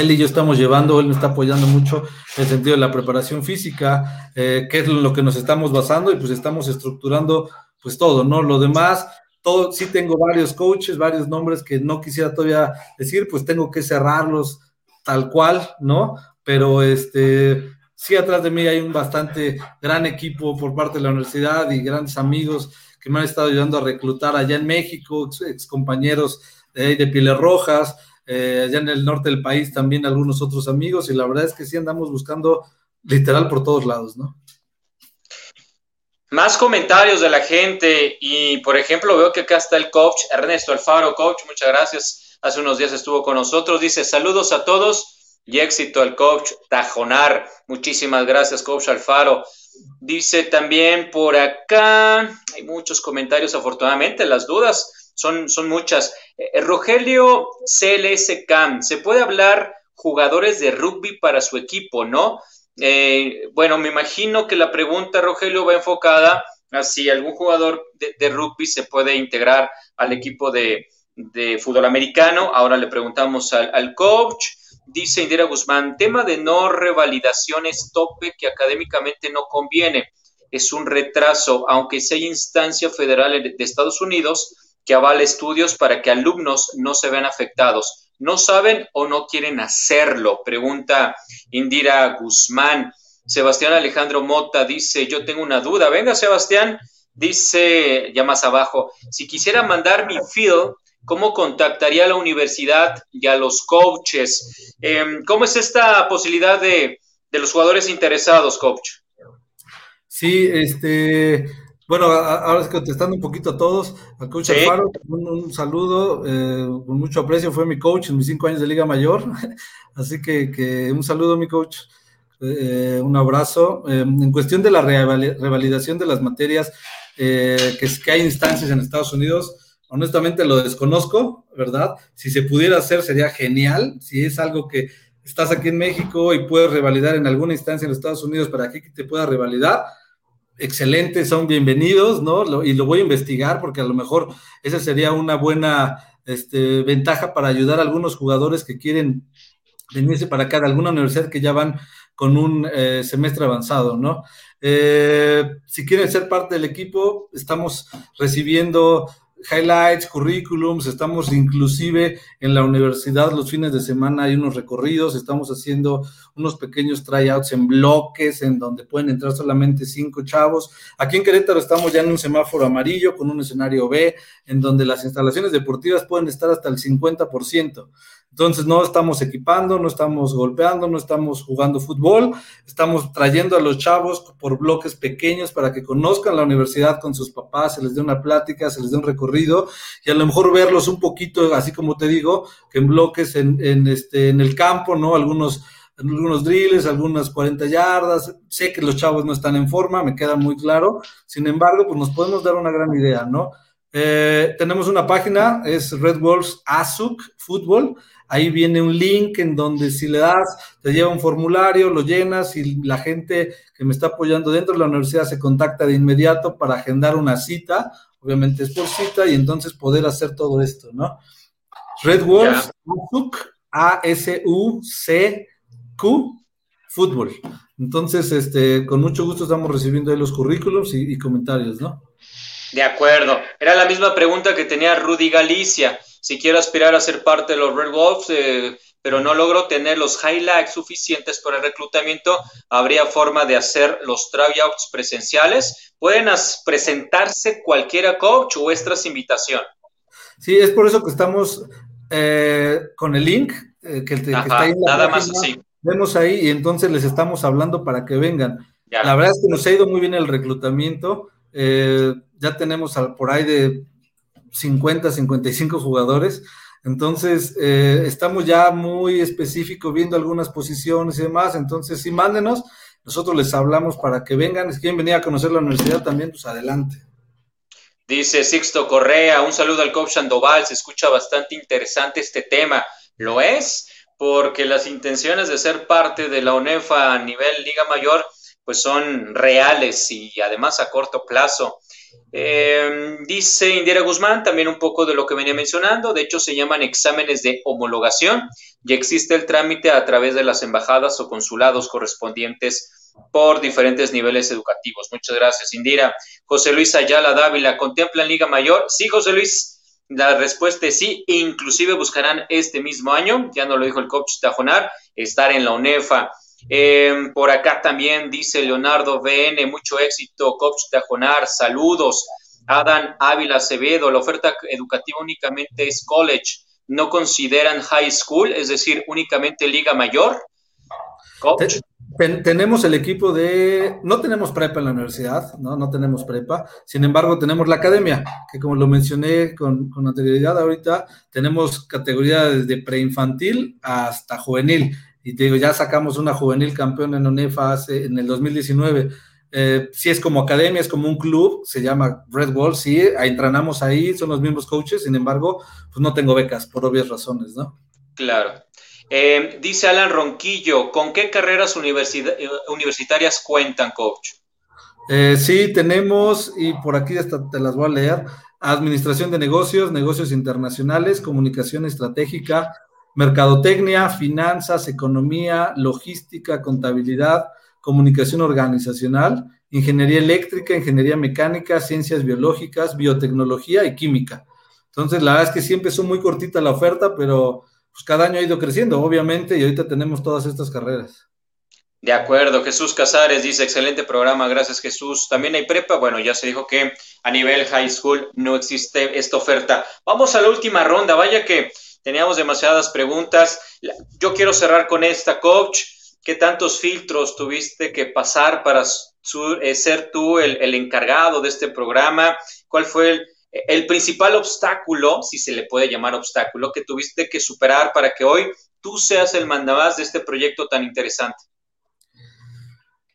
Speaker 5: Él y yo estamos llevando, él nos está apoyando mucho en el sentido de la preparación física, eh, que es lo que nos estamos basando y pues estamos estructurando pues todo, ¿no? Lo demás, todo, sí tengo varios coaches, varios nombres que no quisiera todavía decir, pues tengo que cerrarlos tal cual, ¿no? Pero este, sí atrás de mí hay un bastante gran equipo por parte de la universidad y grandes amigos que me han estado ayudando a reclutar allá en México, ex compañeros de, de Rojas, eh, allá en el norte del país también algunos otros amigos y la verdad es que sí andamos buscando literal por todos lados, ¿no?
Speaker 2: Más comentarios de la gente y por ejemplo veo que acá está el coach Ernesto Alfaro, coach, muchas gracias. Hace unos días estuvo con nosotros, dice saludos a todos y éxito al coach Tajonar. Muchísimas gracias, coach Alfaro. Dice también por acá, hay muchos comentarios afortunadamente, las dudas son, son muchas. Eh, Rogelio CLS ¿se puede hablar jugadores de rugby para su equipo, no? Eh, bueno, me imagino que la pregunta, Rogelio, va enfocada a si algún jugador de, rugby se puede integrar al equipo de, fútbol americano. Ahora le preguntamos al, coach. Dice Indira Guzmán, tema de no revalidación es tope que académicamente no conviene. Es un retraso, aunque sea instancia federal de Estados Unidos, que avala estudios para que alumnos no se vean afectados. ¿No saben o no quieren hacerlo? Pregunta Indira Guzmán. Sebastián Alejandro Mota dice, yo tengo una duda. Venga, Sebastián, dice ya más abajo, si quisiera mandar mi field, ¿cómo contactaría a la universidad y a los coaches? Em, ¿Cómo es esta posibilidad de, de los jugadores interesados, coach?
Speaker 5: Sí, este, bueno, ahora contestando un poquito a todos, al coach Alfaro, un, saludo, eh, con mucho aprecio, fue mi coach en mis cinco años de Liga Mayor, así que, un saludo, mi coach, eh, un abrazo. Eh, en cuestión de la revalidación de las materias, que, que hay instancias en Estados Unidos, honestamente lo desconozco, ¿verdad? Si se pudiera hacer sería genial, si es algo que estás aquí en México y puedes revalidar en alguna instancia en Estados Unidos para que te pueda revalidar excelentes, son bienvenidos, ¿no? y lo voy a investigar porque a lo mejor esa sería una buena este, ventaja para ayudar a algunos jugadores que quieren venirse para acá de alguna universidad que ya van con un eh, semestre avanzado, ¿no? Eh, si quieren ser parte del equipo, estamos recibiendo highlights, currículums, estamos inclusive en la universidad los fines de semana hay unos recorridos, estamos haciendo unos pequeños tryouts en bloques en donde pueden entrar solamente cinco chavos. Aquí en Querétaro estamos ya en un semáforo amarillo con un escenario B en donde las instalaciones deportivas pueden estar hasta el 50%. Entonces no estamos equipando, no estamos golpeando, no estamos jugando fútbol, estamos trayendo a los chavos por bloques pequeños para que conozcan la universidad con sus papás, se les dé una plática, se les dé un recorrido y a lo mejor verlos un poquito, así como te digo, que en bloques en, en este, en el campo, ¿no? Algunos algunos drills, algunas 40 yardas. Sé que los chavos no están en forma, me queda muy claro. Sin embargo, pues nos podemos dar una gran idea, ¿no? Eh, tenemos una página, es Red Wolves ASUC Fútbol. Ahí viene un link en donde si le das, te lleva un formulario, lo llenas y la gente que me está apoyando dentro de la universidad se contacta de inmediato para agendar una cita. Obviamente es por cita y entonces poder hacer todo esto, ¿no? Red Wolves ASUC, A-S-U-C-Q, fútbol. Entonces, este, con mucho gusto estamos recibiendo ahí los currículums y comentarios, ¿no?
Speaker 2: De acuerdo. Era la misma pregunta que tenía Rudy Galicia. Si quiere aspirar a ser parte de los Red Wolves, eh, pero no logro tener los highlights suficientes para el reclutamiento. ¿Habría forma de hacer los tryouts presenciales? ¿Pueden presentarse cualquiera coach o vuestras invitación?
Speaker 5: Sí, es por eso que estamos eh, con el link eh, que, está ahí en la nada más así. Vemos ahí y entonces les estamos hablando para que vengan. La verdad es que nos ha ido muy bien el reclutamiento. Eh, ya tenemos por ahí de 50, 55 jugadores. Entonces, eh, estamos ya muy específicos viendo algunas posiciones y demás. Entonces, sí, mándenos. Nosotros les hablamos para que vengan. Si quieren venir a conocer la universidad también, pues adelante.
Speaker 2: Dice Sixto Correa, un saludo al coach Sandoval. Se escucha bastante interesante este tema. ¿Lo es? Porque las intenciones de ser parte de la UNEFA a nivel Liga Mayor, pues son reales y además a corto plazo. Em, dice Indira Guzmán también un poco de lo que venía mencionando, de hecho se llaman exámenes de homologación y existe el trámite a través de las embajadas o consulados correspondientes por diferentes niveles educativos. Muchas gracias, Indira. José Luis Ayala Dávila, ¿contemplan Liga Mayor? Sí, José Luis. La respuesta es sí, inclusive buscarán este mismo año, ya no lo dijo el coach Tajonar, estar en la UNEFA. Em, por acá también dice Leonardo VN, mucho éxito, Coach Tajonar, saludos. Adán Ávila Acevedo, la oferta educativa únicamente es college, no consideran high school, es decir, únicamente liga mayor.
Speaker 5: Coach. tenemos el equipo de, no tenemos prepa en la universidad, no, no tenemos prepa, sin embargo tenemos la academia, que como lo mencioné con, con anterioridad ahorita, tenemos categoría desde preinfantil hasta juvenil y te digo, ya sacamos una juvenil campeón en UNEFA hace, en el 2019. Eh, si es como academia, es como un club, se llama Red Wall, sí, entrenamos ahí, son los mismos coaches, sin embargo, pues no tengo becas, por obvias razones, ¿no?
Speaker 2: Claro. Eh, dice Alan Ronquillo, ¿con qué carreras eh, universitarias cuentan, coach?
Speaker 5: sí, tenemos, y por aquí hasta te las voy a leer, Administración de Negocios, Negocios Internacionales, Comunicación Estratégica, mercadotecnia, finanzas, economía, logística, contabilidad, comunicación organizacional, ingeniería eléctrica, ingeniería mecánica, ciencias biológicas, biotecnología y química. Entonces, la verdad es que siempre es muy cortita la oferta, pero pues cada año ha ido creciendo, obviamente, y ahorita tenemos todas estas carreras.
Speaker 2: De acuerdo, Jesús Casares dice, excelente programa, gracias Jesús. También hay prepa, bueno, ya se dijo que a nivel high school no existe esta oferta. Vamos a la última ronda, vaya que teníamos demasiadas preguntas. Yo quiero cerrar con esta, coach. ¿Qué tantos filtros tuviste que pasar para eh, ser tú el, encargado de este programa? ¿Cuál fue el, principal obstáculo, si se le puede llamar obstáculo, que tuviste que superar para que hoy tú seas el mandamás de este proyecto tan interesante?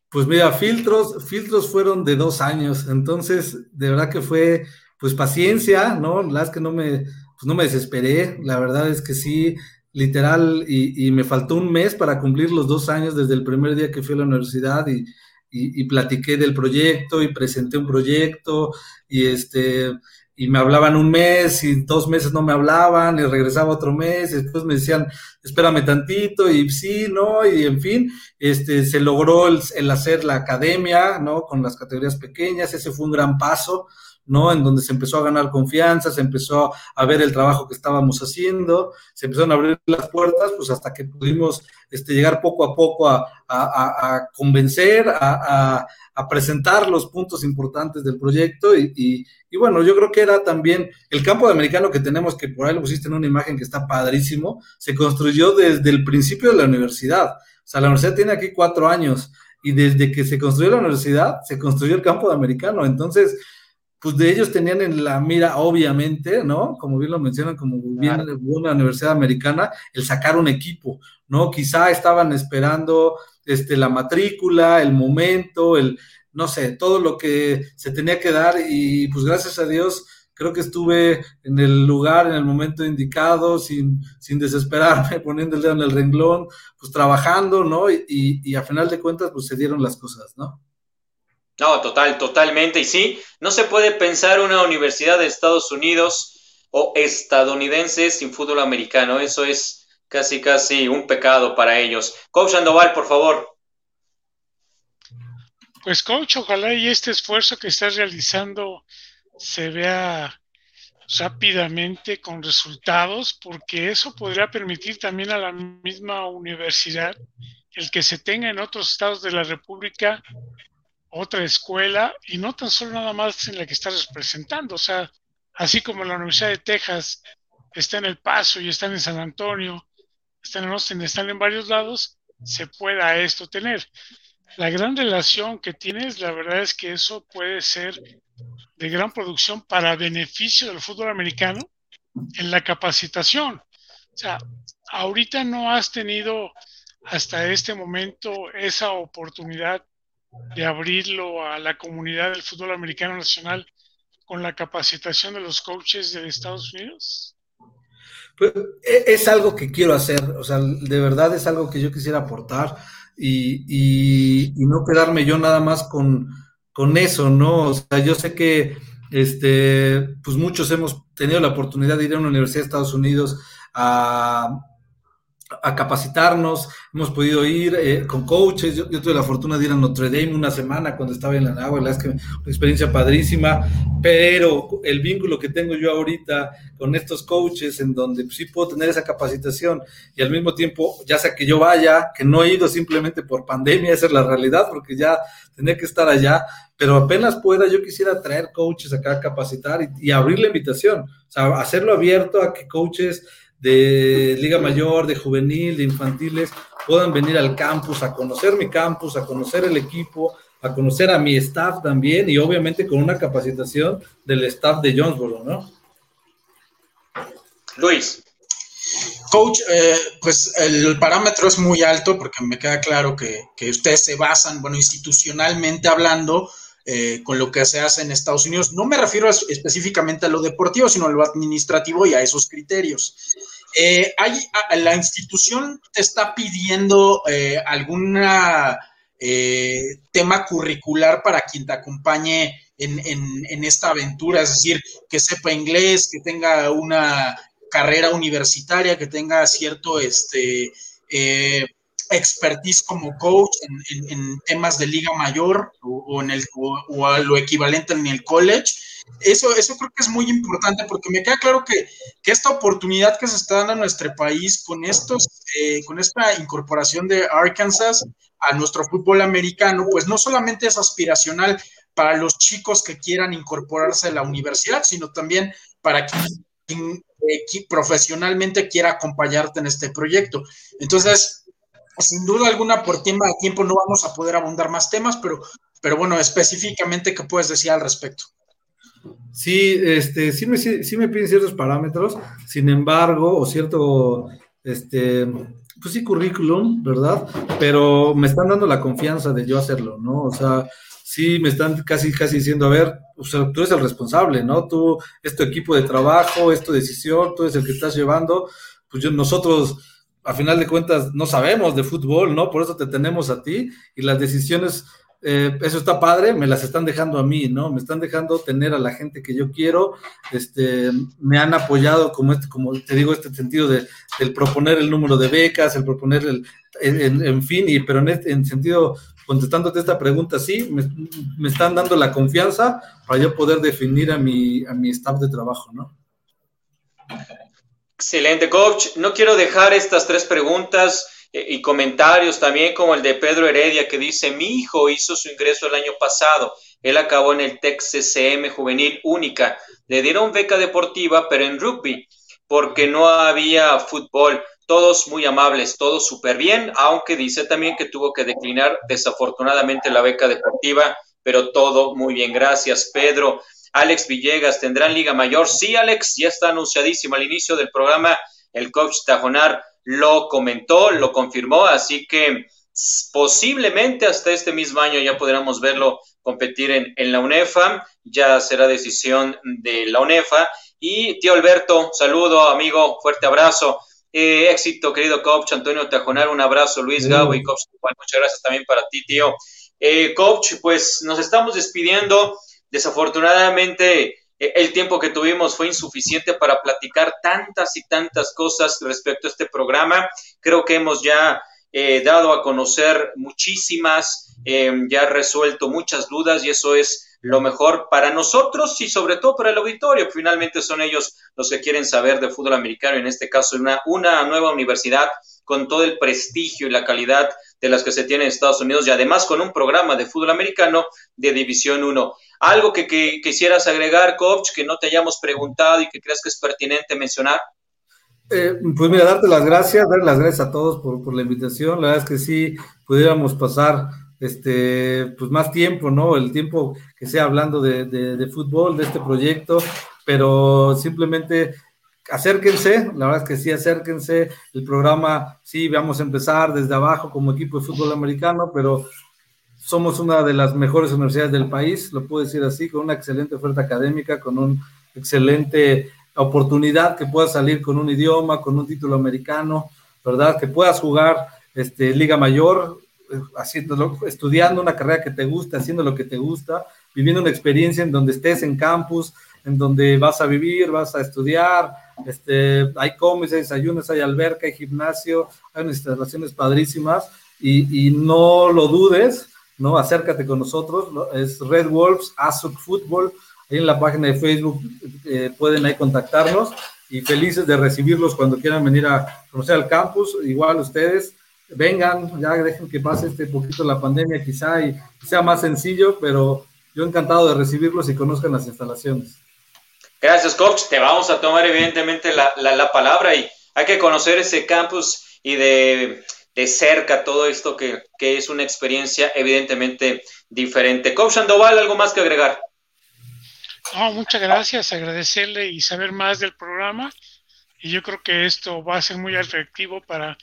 Speaker 5: Pues mira, filtros, filtros fueron de dos años, entonces de verdad que fue pues paciencia, ¿no? Las que no me, pues no me desesperé, la verdad es que sí, literal, y, me faltó un mes para cumplir los dos años desde el primer día que fui a la universidad y, platiqué del proyecto y presenté un proyecto y este y me hablaban un mes y dos meses no me hablaban y regresaba otro mes y después me decían espérame tantito y sí no y en fin este se logró el, el hacer la academia no con las categorías pequeñas ese fue un gran paso ¿no? En donde se empezó a ganar confianza, se empezó a ver el trabajo que estábamos haciendo, se empezaron a abrir las puertas, pues hasta que pudimos este, llegar poco a poco a, convencer, a, presentar los puntos importantes del proyecto y, bueno, yo creo que era también el campo de americano que tenemos, que por ahí lo pusiste en una imagen que está padrísimo, se construyó desde el principio de la universidad. O sea, la universidad tiene aquí cuatro años y desde que se construyó la universidad, se construyó el campo de americano. Entonces, pues de ellos tenían en la mira, obviamente, ¿no? Como bien lo mencionan, como bien una universidad americana, el sacar un equipo, ¿no? Quizá estaban esperando este, la matrícula, el momento, el, no sé, todo lo que se tenía que dar y pues gracias a Dios creo que estuve en el lugar, en el momento indicado, sin, sin desesperarme, poniendo el dedo en el renglón, pues trabajando, ¿no? Y, y a final de cuentas, pues se dieron las cosas, ¿no?
Speaker 2: No, total, totalmente. Y sí, no se puede pensar una universidad de Estados Unidos o estadounidense sin fútbol americano. Eso es casi, casi un pecado para ellos. Coach Sandoval, por favor.
Speaker 3: Pues, coach, ojalá y este esfuerzo que estás realizando se vea rápidamente con resultados, porque eso podría permitir también a la misma universidad el que se tenga en otros estados de la República otra escuela y no tan solo nada más en la que está representando, o sea, así como la Universidad de Texas está en El Paso y está en San Antonio, están en Austin, están en varios lados, se pueda esto tener. La gran relación que tienes, la verdad es que eso puede ser de gran producción para beneficio del fútbol americano en la capacitación. O sea, ahorita no has tenido hasta este momento esa oportunidad de abrirlo a la comunidad del fútbol americano nacional con la capacitación de los coaches de Estados Unidos?
Speaker 5: Pues, e, es algo que quiero hacer, o sea, de verdad es algo que yo quisiera aportar y, y, no quedarme yo nada más con, con, eso, ¿no? O sea, yo sé que este, pues muchos hemos tenido la oportunidad de ir a una universidad de Estados Unidos a a capacitarnos, hemos podido ir eh, con coaches, yo, tuve la fortuna de ir a Notre Dame una semana cuando estaba en la la es que una experiencia padrísima, pero el vínculo que tengo yo ahorita con estos coaches en donde sí puedo tener esa capacitación y al mismo tiempo, ya sea que yo vaya, que no he ido simplemente por pandemia, esa es la realidad, porque ya tenía que estar allá, pero apenas pueda, yo quisiera traer coaches acá a capacitar y, y abrir la invitación, o sea, hacerlo abierto a que coaches de Liga Mayor, de Juvenil, de Infantiles, puedan venir al campus a conocer mi campus, a conocer el equipo, a conocer a mi staff también y obviamente con una capacitación del staff de Jonesboro, ¿no?
Speaker 2: Luis.
Speaker 4: Coach, eh, pues el parámetro es muy alto porque me queda claro que, que ustedes se basan, bueno, institucionalmente hablando, eh, con lo que se hace en Estados Unidos. No me refiero específicamente a lo deportivo, sino a lo administrativo y a esos criterios. Eh, hay, la institución te está pidiendo eh, alguna tema curricular para quien te acompañe en, esta aventura, es decir, que sepa inglés, que tenga una carrera universitaria, que tenga cierto este, expertise como coach en, temas de liga mayor o, en el, o, a lo equivalente en el college. Eso, eso creo que es muy importante porque me queda claro que, esta oportunidad que se está dando a nuestro país con, estos, eh, con esta incorporación de Arkansas a nuestro fútbol americano, pues no solamente es aspiracional para los chicos que quieran incorporarse a la universidad, sino también para quien eh, profesionalmente quiera acompañarte en este proyecto. Entonces, sin duda alguna, por tema de tiempo no vamos a poder abundar más temas, pero, pero bueno, específicamente, ¿qué puedes decir al respecto?
Speaker 5: Sí, este, sí me, sí me piden ciertos parámetros, sin embargo, o cierto, este, pues sí, currículum, ¿verdad? Pero me están dando la confianza de yo hacerlo, ¿no? O sea, sí me están casi, casi diciendo, a ver, o sea, tú eres el responsable, ¿no? Tú, es tu equipo de trabajo, es decisión, tú eres el que estás llevando, pues yo, nosotros a final de cuentas no sabemos de fútbol, ¿no? Por eso te tenemos a ti y las decisiones, eh, eso está padre, me las están dejando a mí, ¿no? Me están dejando tener a la gente que yo quiero, este, me han apoyado como este, como te digo, este sentido de, del proponer el número de becas, el proponer el, en, fin, y, pero en, este, en sentido, contestándote esta pregunta, sí, me, me, están dando la confianza para yo poder definir a mi, a mi staff de trabajo, ¿no?
Speaker 2: Excelente, coach. No quiero dejar estas tres preguntas eh, y comentarios también como el de Pedro Heredia que dice, mi hijo hizo su ingreso el año pasado, él acabó en el Texas CM Juvenil Única, le dieron beca deportiva, pero en rugby, porque no había fútbol, todos muy amables, todos súper bien, aunque dice también que tuvo que declinar desafortunadamente la beca deportiva, pero todo muy bien, gracias Pedro. Alex Villegas, ¿tendrán Liga Mayor? Sí, Alex, ya está anunciadísimo al inicio del programa. El coach Tajonar lo comentó, lo confirmó, así que posiblemente hasta este mismo año ya podremos verlo competir en, la UNEFA. Ya será decisión de la UNEFA. Y tío Alberto, saludo, amigo, fuerte abrazo. Eh, éxito, querido coach Antonio Tajonar, un abrazo, Luis Gabo y coach, muchas gracias también para ti, tío. Eh, coach, pues nos estamos despidiendo. Desafortunadamente, e, el tiempo que tuvimos fue insuficiente para platicar tantas y tantas cosas respecto a este programa. Creo que hemos ya eh, dado a conocer muchísimas, em, ya resuelto muchas dudas y eso es lo mejor para nosotros y sobre todo para el auditorio. Finalmente son ellos los que quieren saber de fútbol americano, en este caso una, una nueva universidad con todo el prestigio y la calidad de las que se tiene en Estados Unidos y además con un programa de fútbol americano de División 1. Algo que, quisieras agregar, coach, que no te hayamos preguntado y que creas que es pertinente mencionar.
Speaker 5: Eh, pues mira, darte las gracias, dar las gracias a todos por, la invitación. La verdad es que sí pudiéramos pasar este, pues más tiempo, ¿no? El tiempo que sea hablando de, de fútbol, de este proyecto, pero simplemente acérquense, la verdad es que sí, acérquense. El programa, sí, vamos a empezar desde abajo como equipo de fútbol americano, pero somos una de las mejores universidades del país, lo puedo decir así, con una excelente oferta académica, con una excelente oportunidad que puedas salir con un idioma, con un título americano, ¿verdad? Que puedas jugar este, Liga Mayor, eh, haciéndolo, estudiando una carrera que te gusta, haciendo lo que te gusta, viviendo una experiencia en donde estés en campus, en donde vas a vivir, vas a estudiar, este, hay comes, hay desayunos, hay alberca, hay gimnasio, hay instalaciones padrísimas y no lo dudes, ¿no? Acércate con nosotros, es Red Wolves, ASUC Football, ahí en la página de Facebook eh, pueden ahí contactarnos y felices de recibirlos cuando quieran venir a conocer el campus, igual ustedes, vengan, ya dejen que pase este poquito la pandemia quizá y sea más sencillo, pero yo encantado de recibirlos y conozcan las instalaciones.
Speaker 2: Gracias, coach. Te vamos a tomar evidentemente la, la, palabra y hay que conocer ese campus y de, de cerca todo esto que, que, es una experiencia evidentemente diferente. Coach Sandoval, ¿algo más que agregar?
Speaker 3: No, muchas gracias, agradecerle y saber más del programa. Y yo creo que esto va a ser muy efectivo para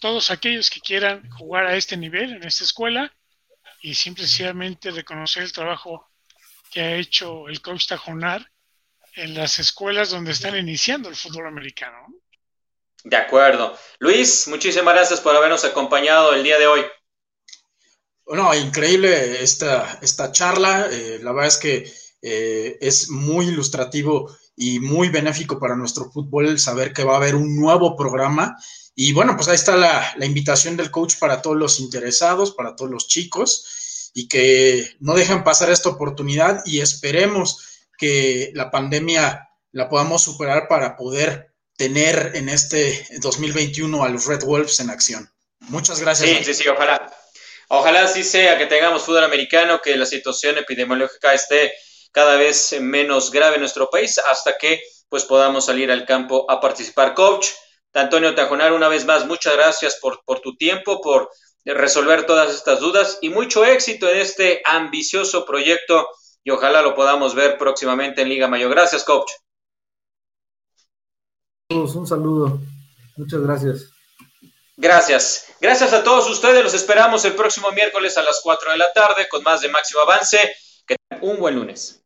Speaker 3: todos aquellos que quieran jugar a este nivel en esta escuela y simplemente reconocer el trabajo que ha hecho el coach Tajonar en las escuelas donde están iniciando el fútbol americano.
Speaker 2: De acuerdo. Luis, muchísimas gracias por habernos acompañado el día de hoy.
Speaker 4: Bueno, increíble esta, esta charla. Eh, la verdad es que eh, es muy ilustrativo y muy benéfico para nuestro fútbol saber que va a haber un nuevo programa. Y bueno, pues ahí está la, la invitación del coach para todos los interesados, para todos los chicos, y que no dejen pasar esta oportunidad y esperemos que la pandemia la podamos superar para poder tener en este 2021 a los Red Wolves en acción. Muchas gracias.
Speaker 2: Sí, sí, sí, ojalá. Ojalá sí sea que tengamos fútbol americano, que la situación epidemiológica esté cada vez menos grave en nuestro país hasta que pues podamos salir al campo a participar. Coach, Antonio Tajonar, una vez más, muchas gracias por, por tu tiempo, por resolver todas estas dudas y mucho éxito en este ambicioso proyecto y ojalá lo podamos ver próximamente en Liga Mayor. Gracias, coach.
Speaker 5: Un saludo. Muchas gracias.
Speaker 2: Gracias. Gracias a todos ustedes. Los esperamos el próximo miércoles a las 4 de la tarde con más de Máximo Avance. Que tengan un buen lunes.